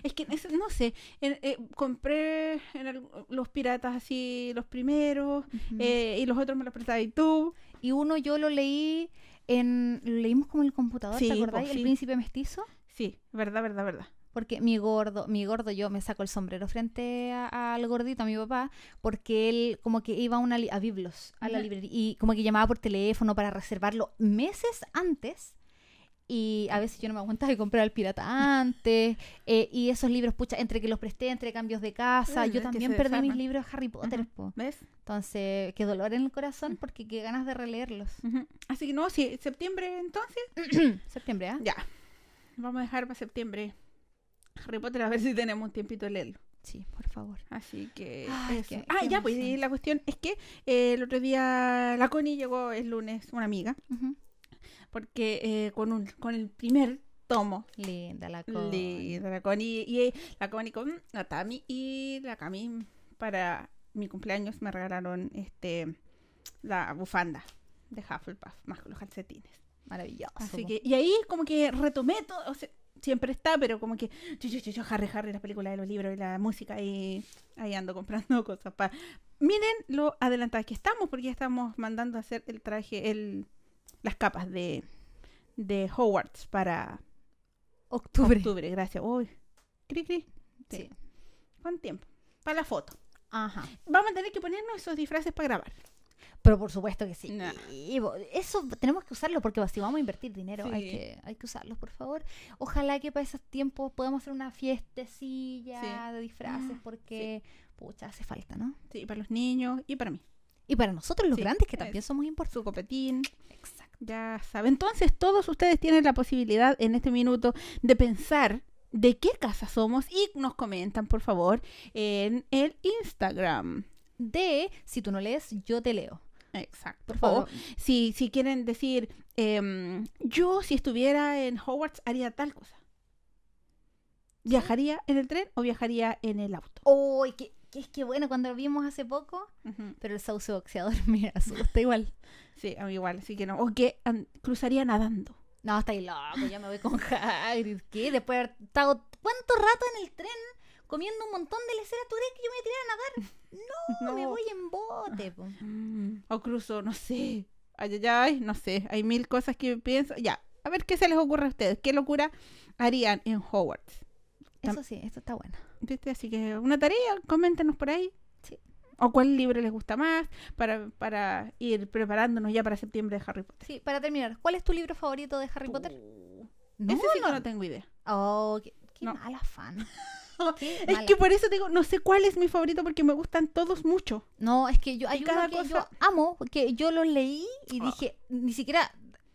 Es que no sé, eh, compré en el- los piratas así, los primeros, eh, y los otros me los prestabas y tú. Y uno yo lo leí en, lo leímos como en el computador, Sí, ¿te acordás? po, El sí. príncipe mestizo. Sí, verdad, verdad, verdad. porque mi gordo, mi gordo, yo me saco el sombrero frente al gordito, a mi papá, porque él como que iba a, una a Biblos, a la librería, y como que llamaba por teléfono para reservarlo meses antes. Y a veces yo no me aguantaba de comprar el pirata antes. eh, y esos libros, pucha, entre que los presté, entre cambios de casa. Yo también perdí mis libros de Harry Potter, po. ¿Ves? Entonces, qué dolor en el corazón, porque qué ganas de releerlos. Ujú. Así que no, sí, septiembre entonces. Septiembre, ¿ah? Ya. Vamos a dejar para septiembre Harry Potter a ver si tenemos un tiempito de leerlo. Sí, por favor. Así que. Ay, eso. qué- ah, qué ya, pues la cuestión es que eh, el otro día la Connie llegó el lunes, una amiga, Ujú. Porque eh, con, un, con el primer tomo Linda la de, cosa. de la Connie y eh, la con la Tami y la Cami para mi cumpleaños me regalaron este la bufanda de Hufflepuff más con los calcetines. Maravilloso. Así que, y ahí como que retomé todo, o sea, siempre está, pero como que yo, yo, yo, yo, Harry, Harry, las películas, los libros y la música y ahí ando comprando cosas para... Miren lo adelantadas que estamos, porque ya estamos mandando a hacer el traje, el las capas de, de Hogwarts para Octubre. octubre, gracias. Uy, cri, cri. Sí. Sí. Con tiempo. Para la foto. Ajá. Vamos a tener que ponernos esos disfraces para grabar. Pero por supuesto que sí. No. Eso tenemos que usarlo porque si vamos a invertir dinero, hay, que, hay que usarlos, por favor. Ojalá que para esos tiempos podamos hacer una fiestecilla Sí. de disfraces porque, pucha, hace falta, ¿no? Sí, para los niños y para mí. Y para nosotros los Sí, grandes que es- también somos importantes. Su copetín. Exacto. Ya saben. Entonces, todos ustedes tienen la posibilidad en este minuto de pensar de qué casa somos y nos comentan, por favor, en el Instagram. De, si tú no lees, yo te leo. Exacto. Por O favor. si, si quieren decir, em, yo si estuviera en Hogwarts haría tal cosa. ¿Viajaría en el tren o viajaría en el auto? ¡Uy! que, que es que bueno, cuando lo vimos hace poco, pero el sauce boxeador me asusta igual. Sí, a mí igual, así que no. O que cruzaría nadando. No, estáis loco, ya me voy con Hagrid. ¿Qué? Después de haber estado cuánto rato en el tren comiendo un montón de leceras, ¿tú crees que yo me voy a tirar a nadar? No, me No. voy en bote. po. Mm, O cruzo, no sé. Ay, ay, ay, no sé. Hay mil cosas que pienso. Ya, a ver qué se les ocurre a ustedes. ¿Qué locura harían en Hogwarts? Eso sí, esto está bueno. ¿Viste? Así que una tarea, coméntenos por ahí. Sí. O cuál libro les gusta más para, para ir preparándonos ya para septiembre de Harry Potter. Sí, para terminar, ¿cuál es tu libro favorito de Harry Potter? Uh, No, Ese sí no. no tengo idea. Oh, qué, qué No. mala fan. Qué Es mala. que por eso digo, no sé cuál es mi favorito porque me gustan todos mucho. No, es que yo hay uno cada que cosa- yo amo, que yo lo leí y Ah. dije, ni siquiera,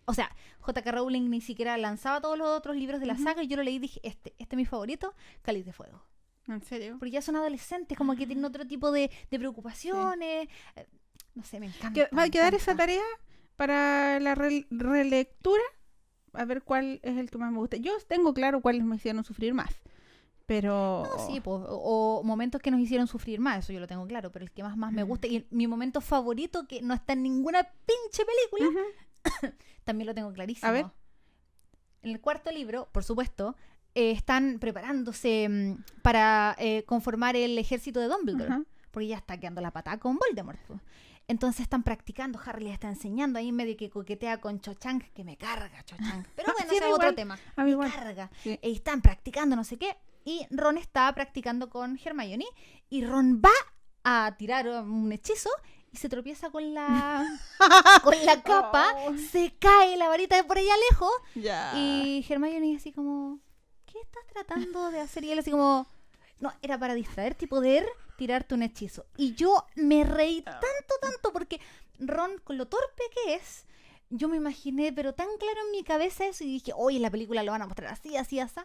o sea, J.K. Rowling ni siquiera lanzaba todos los otros libros de la saga y yo lo leí y dije, este, este es mi favorito, Cáliz de Fuego. ¿En serio? Porque ya son adolescentes, como que tienen otro tipo de, de preocupaciones. eh, No sé, me encanta. Que- ¿Va a quedar esa tarea para la re- relectura? A ver cuál es el que más me gusta. Yo tengo claro cuáles me hicieron sufrir más. Pero. No, sí, po, o, o momentos que nos hicieron sufrir más, eso yo lo tengo claro, pero el que más, más me gusta y mi momento favorito, que no está en ninguna pinche película, también lo tengo clarísimo. A ver. En el cuarto libro, por supuesto, eh, están preparándose mm, para eh, conformar el ejército de Dumbledore, Ajá. porque ya está quedando la patada con Voldemort. po. Entonces están practicando, Harry les está enseñando ahí medio que coquetea con Cho Chang, que me carga Cho Chang. Pero bueno, Sí, ese es otro igual. tema. A mí Me igual. carga. Sí. Y están practicando no sé qué. Y Ron está practicando con Hermione. Y Ron va a tirar un hechizo y se tropieza con la, con la capa. Oh. Se cae la varita de por allá lejos. Ya. Y Hermione así como, ¿qué estás tratando de hacer? Y él así como, no, era para distraerte y poder tirarte un hechizo. Y yo me reí Ah. tanto, tanto, porque Ron, con lo torpe que es, yo me imaginé, pero tan claro en mi cabeza eso, y dije, oye, en la película lo van a mostrar así, así, así.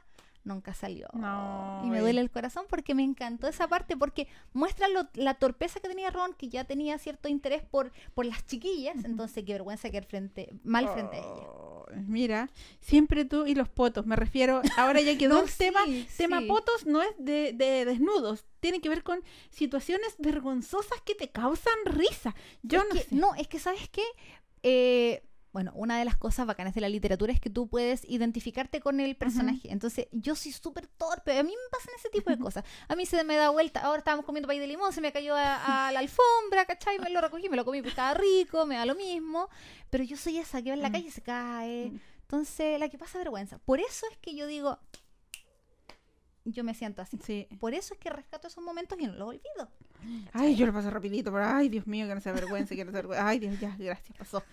Nunca salió. No, y me duele el corazón porque me encantó esa parte, porque muestra lo- la torpeza que tenía Ron, que ya tenía cierto interés por, por las chiquillas, entonces qué vergüenza quedar frente, mal frente a ella. Oh, Mira, siempre tú y los potos. Me refiero, ahora ya quedó No, el tema. sí, Tema potos no es de, de desnudos. Tiene que ver con situaciones vergonzosas que te causan risa. Yo Es no que- sé. no, es que sabes qué, Eh, bueno, una de las cosas bacanas de la literatura es que tú puedes identificarte con el personaje. Entonces, yo soy súper torpe. A mí me pasan ese tipo de cosas. A mí se me da vuelta. Ahora estábamos comiendo país de limón, se me cayó a, a la alfombra, ¿cachai? Me lo recogí, me lo comí, porque estaba rico, me da lo mismo. Pero yo soy esa que va en la Mm. calle y se cae. Mm. Entonces, la que pasa vergüenza. Por eso es que yo digo, yo me siento así. Sí. Por eso es que rescato esos momentos y no los olvido. Ay, yo lo paso rapidito, pero ay, Dios mío, que no se avergüence, que no se avergüence. Ay, Dios, ya, gracias, pasó.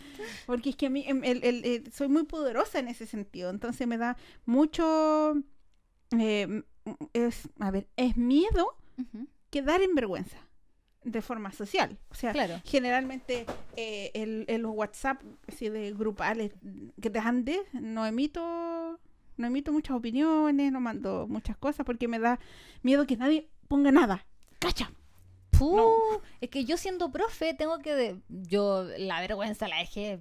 Porque es que a mí em, el- el- el- soy muy poderosa en ese sentido, entonces me da mucho... eh, es, a ver, es miedo Ujú. quedar en vergüenza de forma social. O sea, Claro. generalmente eh, el, en los WhatsApp así de grupales que te ande, no emito, no emito muchas opiniones, no mando muchas cosas porque me da miedo que nadie ponga nada. ¡Cacha! No. Es que yo siendo profe tengo que... de- yo la vergüenza la dejé...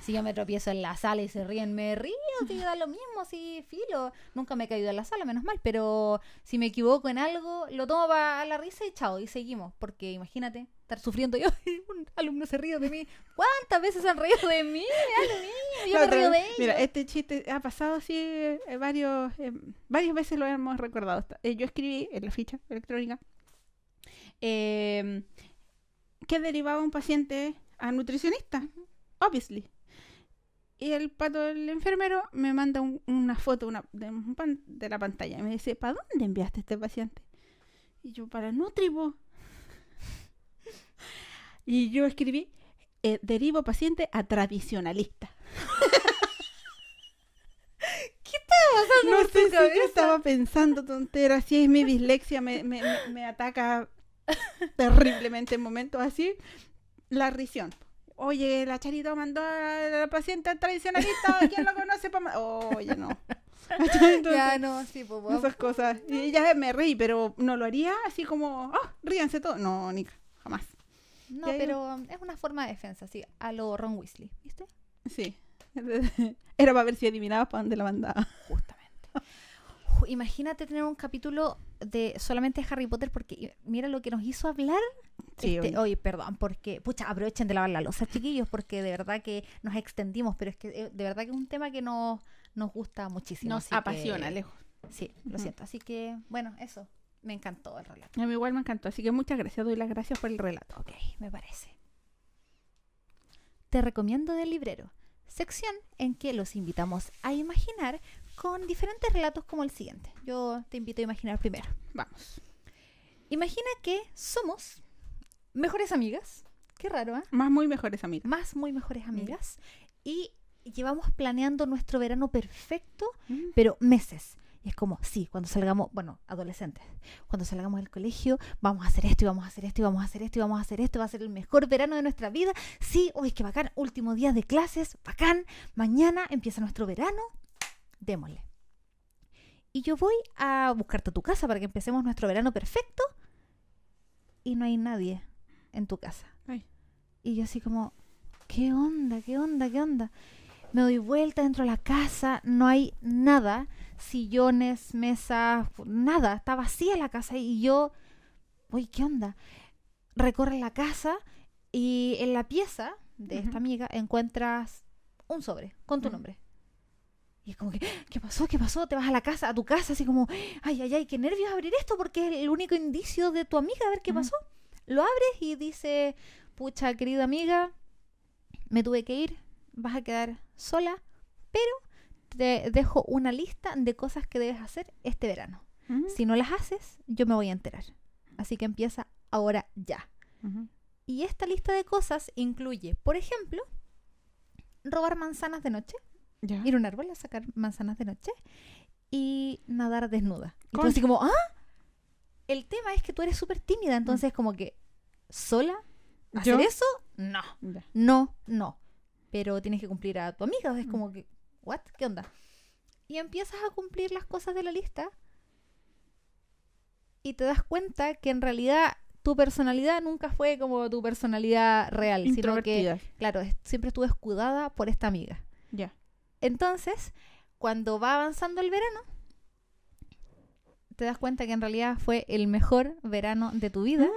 Si yo me tropiezo en la sala y se ríen, me río, que da lo mismo, sí, filo. Nunca me he caído en la sala, menos mal, pero si me equivoco en algo, lo tomo para la risa y chao, y seguimos. Porque imagínate, estar sufriendo yo, un alumno se ríe de mí. ¿Cuántas veces se han reído de mí? Yo La me río de ellos. Mira, este chiste ha pasado así eh, varios, eh, varias veces lo hemos recordado. Eh, yo escribí en la ficha electrónica eh, que derivaba un paciente a nutricionista, obviously. Y el pato, el enfermero, me manda un- una foto una, de, un pan- de la pantalla y me dice, ¿para dónde enviaste a este paciente? Y yo, para Nutribo. y yo escribí, eh, derivo paciente a tradicionalista. pasando No sé si yo estaba pensando tonteras, si es mi dislexia, me, me, me- me ataca terriblemente en momentos así. La risión. Oye, la Charito mandó a la paciente tradicionalista, ¿quién lo conoce? ma-?" Oye, no. Entonces, Ya, no, sí, pues esas cosas. Y ya me reí, pero no lo haría así como, ah, ríanse todos. No, ni jamás. No, pero es una forma de defensa, sí, a lo Ron Weasley, ¿viste? Sí. Era para ver si adivinabas para dónde la mandaba. Justamente. Imagínate tener un capítulo de solamente Harry Potter porque mira lo que nos hizo hablar. Sí, Este, oye. perdón, porque, pucha, aprovechen de lavar la losa, chiquillos, porque de verdad que nos extendimos, pero es que eh, de verdad que es un tema que nos, nos gusta muchísimo. Nos que- apasiona, lejos. Sí, lo siento. Así que, bueno, eso. Me encantó el relato. A mí igual me encantó, así que muchas gracias. Doy las gracias por el relato. Ok, me parece. Te recomiendo del librero, sección en que los invitamos a imaginar con diferentes relatos como el siguiente. Yo te invito a imaginar primero. Vamos. Imagina que somos mejores amigas. Qué raro, ¿eh? Más muy mejores amigas. Más muy mejores amigas. Y llevamos planeando nuestro verano perfecto, Mm. pero meses. Y es como, sí, cuando salgamos, bueno, adolescentes, cuando salgamos del colegio, vamos a hacer esto y vamos a hacer esto y vamos a hacer esto y vamos a hacer esto, va a ser el mejor verano de nuestra vida. Sí, uy, qué bacán, último día de clases, bacán, mañana empieza nuestro verano, démosle. Y yo voy a buscarte a tu casa para que empecemos nuestro verano perfecto y no hay nadie en tu casa. Ay. Y yo así como, ¿qué onda? ¿Qué onda? ¿Qué onda? Me doy vuelta dentro de la casa, no hay nada, sillones, mesas, nada, está vacía la casa y yo, uy, ¿qué onda? Recorres la casa y en la pieza de esta amiga encuentras un sobre con tu nombre. Y es como que, ¿qué pasó? ¿Qué pasó? Te vas a la casa, a tu casa, así como, ay, ay, ay, qué nervios abrir esto porque es el único indicio de tu amiga, a ver qué pasó. Lo abres y dice, pucha, querida amiga, me tuve que ir, vas a quedar sola, pero te dejo una lista de cosas que debes hacer este verano. Si no las haces, yo me voy a enterar. Así que empieza ahora ya. Y esta lista de cosas incluye, por ejemplo, robar manzanas de noche, Ya. ir a un árbol a sacar manzanas de noche y nadar desnuda. Y tú así como, ¿ah? El tema es que tú eres súper tímida, entonces como que sola hacer ¿Yo? eso, no, Ya. no, no. Pero tienes que cumplir a tu amiga, es como que, ¿what? ¿Qué onda? Y empiezas a cumplir las cosas de la lista y te das cuenta que en realidad tu personalidad nunca fue como tu personalidad real, sino que, claro, siempre estuvo escudada por esta amiga. Ya. Entonces, cuando va avanzando el verano, te das cuenta que en realidad fue el mejor verano de tu vida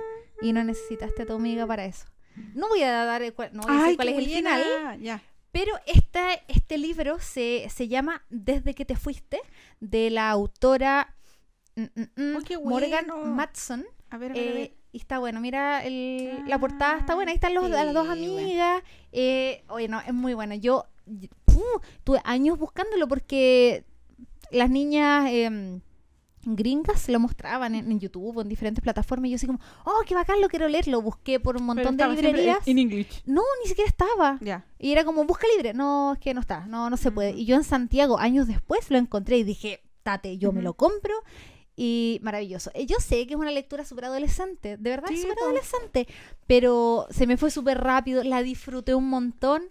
y no necesitaste a tu amiga para eso. No voy a dar el cual- no voy a decir Ay, cuál es el final, Ya. pero esta, este libro se, se llama Desde que te fuiste, de la autora mm, mm, mm, Oh, Morgan bueno. Matson. A ver, a ver, a ver. Eh, y está bueno, mira, el- la portada está buena. Ahí están los, sí, las dos bueno. amigas. Eh, oye, no, es muy buena. Yo ¡fu! tuve años buscándolo porque las niñas em, gringas lo mostraban en, en YouTube o en diferentes plataformas y yo así como, oh, qué bacán, lo quiero leer. Lo busqué por un Pero montón de librerías. En English. No, ni siquiera estaba. Y era como, busca libre. No, es que no está, no, no se puede. Mm. Y yo en Santiago, años después, lo encontré y dije, tate, yo me lo compro. Y maravilloso. Eh, Yo sé que es una lectura súper adolescente, de verdad Sí, súper adolescente, pero se me fue súper rápido, la disfruté un montón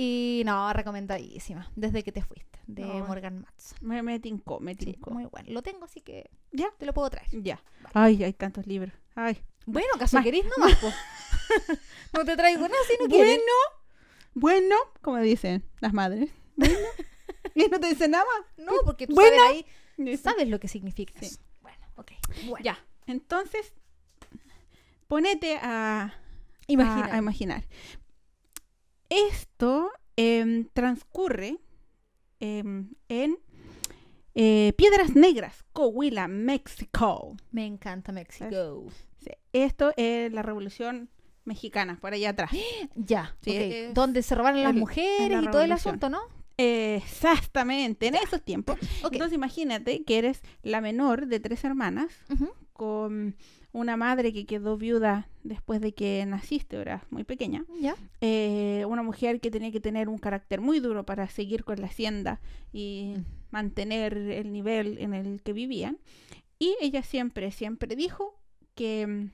y no, recomendadísima, desde que te fuiste, de No. Morgan Matson. Me, me tincó, me Sí, tincó. muy bueno. Lo tengo, así que Ya. te lo puedo traer. Ya. Ay, hay tantos libros. Ay. Bueno, ¿acaso Más- querés nomás, po? no te traigo nada si no quieres. Bueno, bueno, como dicen las madres. Bueno. ¿Y no te dicen nada? No, porque tú Bueno. sabes ahí, sabes lo que significa Sí. eso. Bueno, ok. Bueno. Ya. Entonces, ponete a, a imaginar. Esto em, transcurre em, en eh, Piedras Negras, Coahuila, México. Me encanta México. Sí, Esto es la Revolución Mexicana, por allá atrás. Ya, Sí, ok. es- Donde se robaron las el- mujeres en la y todo el asunto, ¿no? Exactamente, en esos tiempos. Entonces imagínate que eres la menor de tres hermanas Ujú. con una madre que quedó viuda después de que naciste, eras muy pequeña. Ya. eh, una mujer que tenía que tener un carácter muy duro para seguir con la hacienda y Mm. mantener el nivel en el que vivían. Y ella siempre, siempre dijo que,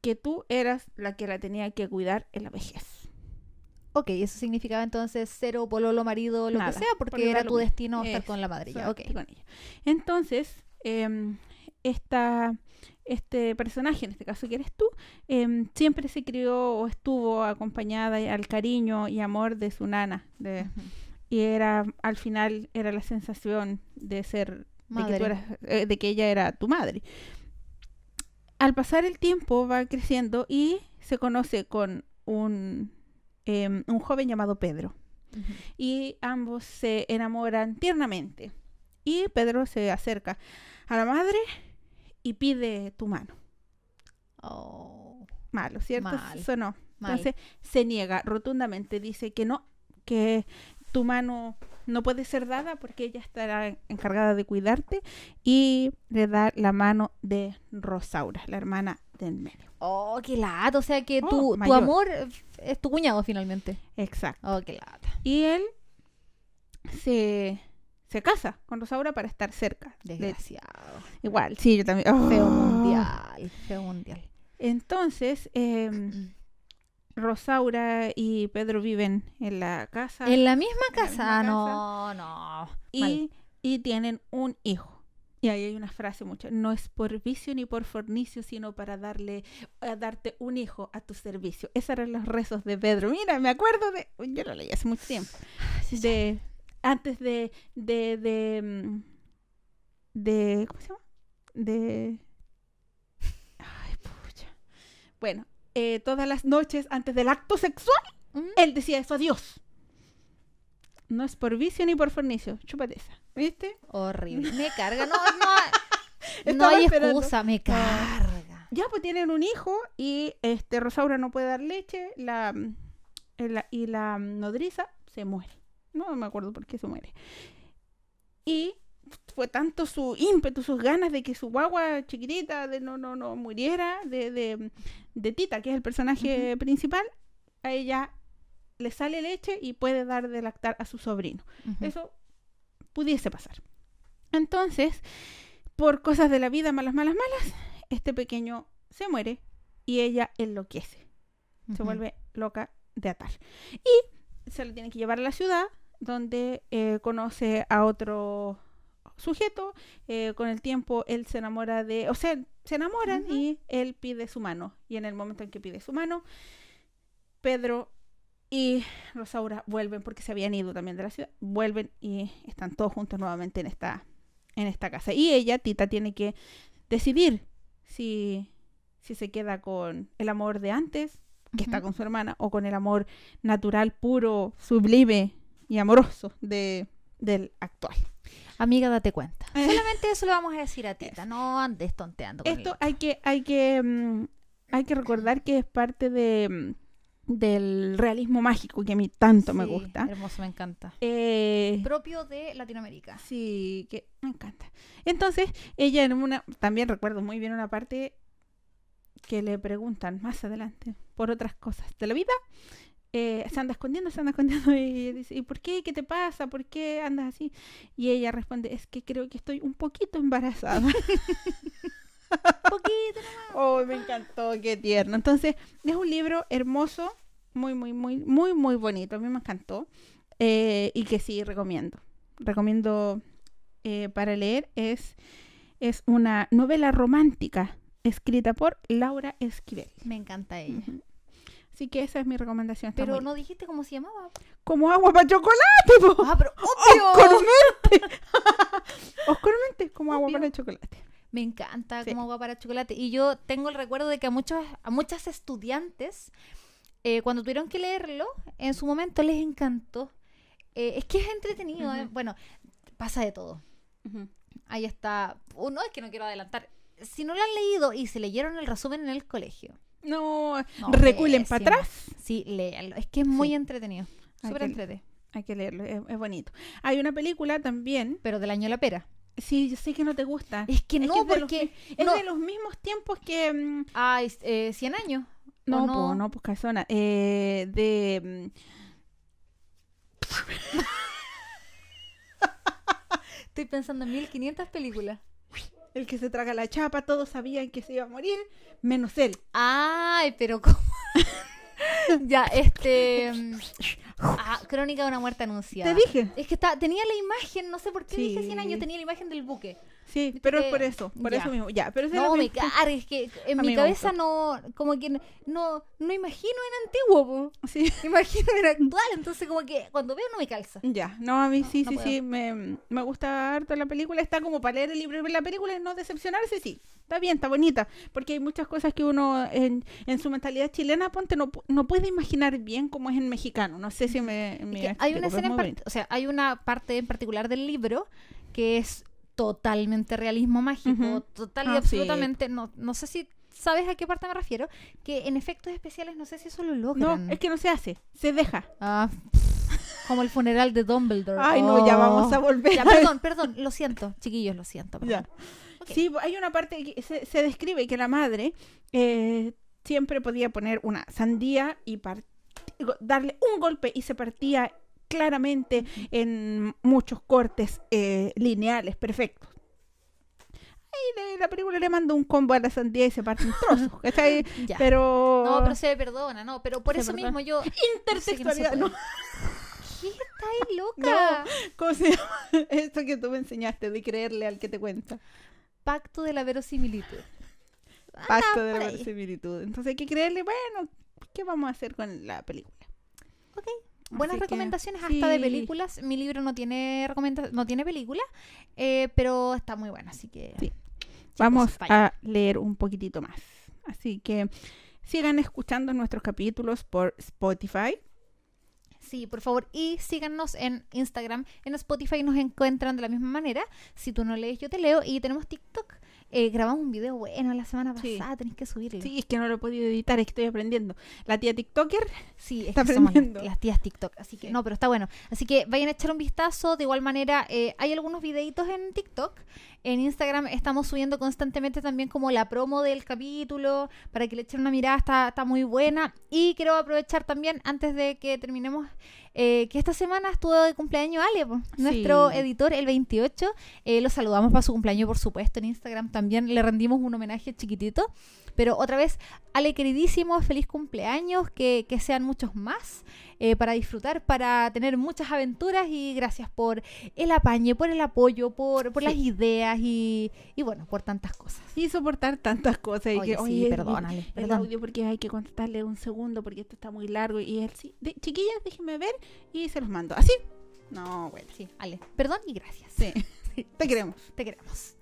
que tú eras la que la tenía que cuidar en la vejez. Ok, eso significaba entonces cero pololo marido, lo Nada, que sea, porque era tu destino estar con la madre. Ya, Exacto, ok. con ella. Entonces, em, esta, este personaje, en este caso que eres tú, em, siempre se crió o estuvo acompañada al cariño y amor de su nana. De, y era, al final, era la sensación de ser, de que, Madre. eras, eh, de que ella era tu madre. Al pasar el tiempo va creciendo y se conoce con un, em, un joven llamado Pedro y ambos se enamoran tiernamente. Y Pedro se acerca a la madre y pide tu mano. Oh, Malo, ¿cierto? Mal. Eso no. mal. Entonces se niega rotundamente, dice que no, que tu mano no puede ser dada porque ella estará encargada de cuidarte y le da la mano de Rosaura, la hermana del medio. Oh, qué lata. O sea que Oh, tu, tu mayor. amor es tu cuñado finalmente. Exacto. Oh, qué lata. Y él se, se casa con Rosaura para estar cerca. de- Desgraciado. Igual, sí, yo también. Feo Oh. mundial. Feo mundial. Entonces, em, Rosaura y Pedro viven en la casa En la misma la casa. misma Ah, no, no. Y, y tienen un hijo. Y ahí hay una frase mucho. No es por vicio ni por fornicio, sino para darle, a darte un hijo a tu servicio. Esos eran los rezos de Pedro. Mira, me acuerdo de. Yo lo leí hace mucho tiempo. De. Antes de. de. de. mm, de ¿Cómo se llama? De. Ay, pucha. Bueno, eh, todas las noches antes del acto sexual, Mm. él decía eso a Dios. No es por vicio ni por fornicio. Chúpate esa. ¿Viste? Horrible. Me carga. No, no. no hay esperando. excusa. Me carga. Ya, pues tienen un hijo y este Rosaura no puede dar leche la, mm, eh, la- y la nodriza se muere. No me acuerdo por qué se muere. Y fue tanto su ímpetu, sus ganas de que su guagua chiquitita de no, no, no muriera, de, de, de Tita, que es el personaje principal, a ella le sale leche y puede dar de lactar a su sobrino. Eso pudiese pasar. Entonces, por cosas de la vida, malas, malas, malas, este pequeño se muere y ella enloquece. Se vuelve loca de atar. Y se lo tiene que llevar a la ciudad, donde eh, conoce a otro sujeto. eh, con el tiempo él se enamora de, o sea, se enamoran y él pide su mano. Y en el momento en que pide su mano, Pedro y Rosaura vuelven porque se habían ido también de la ciudad, vuelven y están todos juntos nuevamente en esta en esta casa. Y ella, Tita, tiene que decidir si si se queda con el amor de antes, que está con su hermana, o con el amor natural, puro, sublime y amoroso de del actual. Amiga, date cuenta. Eh. Solamente eso le vamos a decir a Tita. No andes tonteando Esto hay que hay que mm, hay que recordar que es parte de mm, del realismo mágico que a mí tanto me gusta. Hermoso, me encanta. Eh, Propio de Latinoamérica. Sí, que me encanta. Entonces, ella en una, también recuerdo muy bien una parte que le preguntan más adelante por otras cosas de la vida. Eh, se anda escondiendo, se anda escondiendo y dice, ¿y por qué? ¿Qué te pasa? ¿Por qué andas así? Y ella responde, es que creo que estoy un poquito embarazada. Poquito oh, me encantó, qué tierno. Entonces, es un libro hermoso, muy, muy, muy, muy, muy bonito. A mí me encantó. eh, y que sí, recomiendo. Recomiendo eh, para leer. Es, es una novela romántica escrita por Laura Esquivel. Me encanta ella. Así que esa es mi recomendación. está Pero muy- no dijiste cómo se llamaba. Como agua para chocolate, po. Ah, pero obvio. Oscormente. Oscoramente, como agua para chocolate. Me encanta Sí. como agua para chocolate. Y yo tengo el recuerdo de que a muchos, a muchas estudiantes, eh, cuando tuvieron que leerlo, en su momento les encantó. Eh, es que es entretenido. eh. Bueno, pasa de todo. Ahí está. Uno es que no quiero adelantar. Si no lo han leído y se leyeron el resumen en el colegio, No, No, reculen para atrás. sí, léanlo. Es que es muy Sí. entretenido. Súper entretenido. Hay que leerlo, es, es bonito. Hay una película también. Pero del año la pera. Sí, yo sé que no te gusta. Es que Es no, que es de los porque. Es de los mismos tiempos que. mm, Ay, eh, 100 años. ¿o no, no? po, no, pues calzona. Eh, de. mm, Estoy pensando en 1500 películas. El que se traga la chapa, todos sabían que se iba a morir, menos él. Ay, pero ¿cómo? ya, este. mm, Ah, Crónica de una muerte anunciada. Te dije. Es que está, tenía la imagen, no sé por qué dije 100 Sí. años, tenía la imagen del buque. Sí, pero es por eso, por ya. eso mismo. Ya, pero es de No, me mismos- cargue, es que en A mi cabeza no, como que no, no imagino en antiguo, po. Sí. imagino en actual, entonces como que cuando veo no me calza. Ya, no, a mí No, sí, no sí, puedo. sí, me, me gusta harto la película, está como para leer el libro y ver la película y no decepcionarse, sí, está bien, está bonita, porque hay muchas cosas que uno en, en su mentalidad chilena, ponte, no, no puede imaginar bien cómo es en mexicano, no sé si me... me que hay una es escena en o sea, hay una parte en particular del libro que es totalmente realismo mágico, Ujú. total y Ah, sí. absolutamente, no, no sé si sabes a qué parte me refiero, que en efectos especiales no sé si eso lo No, logran. es que no se hace, se deja. Ah, pff, como el funeral de Dumbledore. Ay, no, ya Oh. vamos a volver. Ya, perdón, perdón, lo siento, chiquillos, lo siento. Ya. Sí, hay una parte que se, se describe que la madre eh, siempre podía poner una sandía y darle un golpe y se partía claramente en muchos cortes eh, lineales perfectos. De la película le manda un combo a la sandía y se parte. ¿cachai? Ya. Pero. No, pero se perdona, no, pero por Se eso perdona. mismo yo... Intertextualidad. sé no no, ¿Qué está ahí loca? ¿Cómo se llama? Esto que tú me enseñaste de creerle al que te cuenta. Pacto de la verosimilitud. Ah, Pacto de la ahí. similitud. Entonces hay que creerle, bueno, ¿qué vamos a hacer con la película? Ok. Buenas Así que, recomendaciones hasta de películas. Mi libro no tiene recomenda no tiene película, eh, pero está muy bueno, así que Sí. chicos, Vamos a leer un poquitito más. Así que sigan escuchando nuestros capítulos por Spotify. Sí, por favor, y síganos en Instagram. En Spotify nos encuentran de la misma manera. Si tú no lees, yo te leo. Y tenemos TikTok. Eh, grabamos un video bueno la semana Sí. pasada, tenés que subirlo. Sí, es que no lo he podido editar, es que estoy aprendiendo. La tía TikToker, Sí, es Está que somos aprendiendo. las, las tías TikTok. Así que Sí. no, pero está bueno. Así que vayan a echar un vistazo. De igual manera, eh, hay algunos videitos en TikTok. En Instagram estamos subiendo constantemente también como la promo del capítulo para que le echen una mirada. Está, está muy buena. Y quiero aprovechar también, antes de que terminemos, eh, que esta semana estuvo de cumpleaños Ale, po, nuestro Sí. editor, el 28. Eh, lo saludamos para su cumpleaños, por supuesto, en Instagram también. Le rendimos un homenaje chiquitito. Pero otra vez, Ale queridísimo, feliz cumpleaños, que, que sean muchos más eh, para disfrutar, para tener muchas aventuras y gracias por el apañe, por el apoyo, por, por Sí. las ideas y, y bueno, por tantas cosas. y soportar tantas cosas. Y Oye, que, sí, perdónale, El perdón. audio porque hay que contestarle un segundo porque esto está muy largo. Y él sí, de- chiquillas, déjenme ver y se los mando. ¿Así? No, bueno. Sí, Ale, perdón y gracias. Sí, te queremos. Te queremos.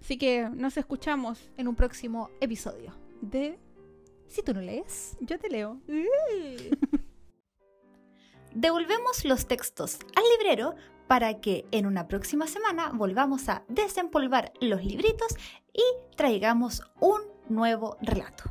Así que nos escuchamos En un próximo episodio. de Si tú no lees, Yo te leo. devolvemos los textos al librero para que en una próxima semana volvamos a desempolvar los libritos y traigamos un nuevo relato.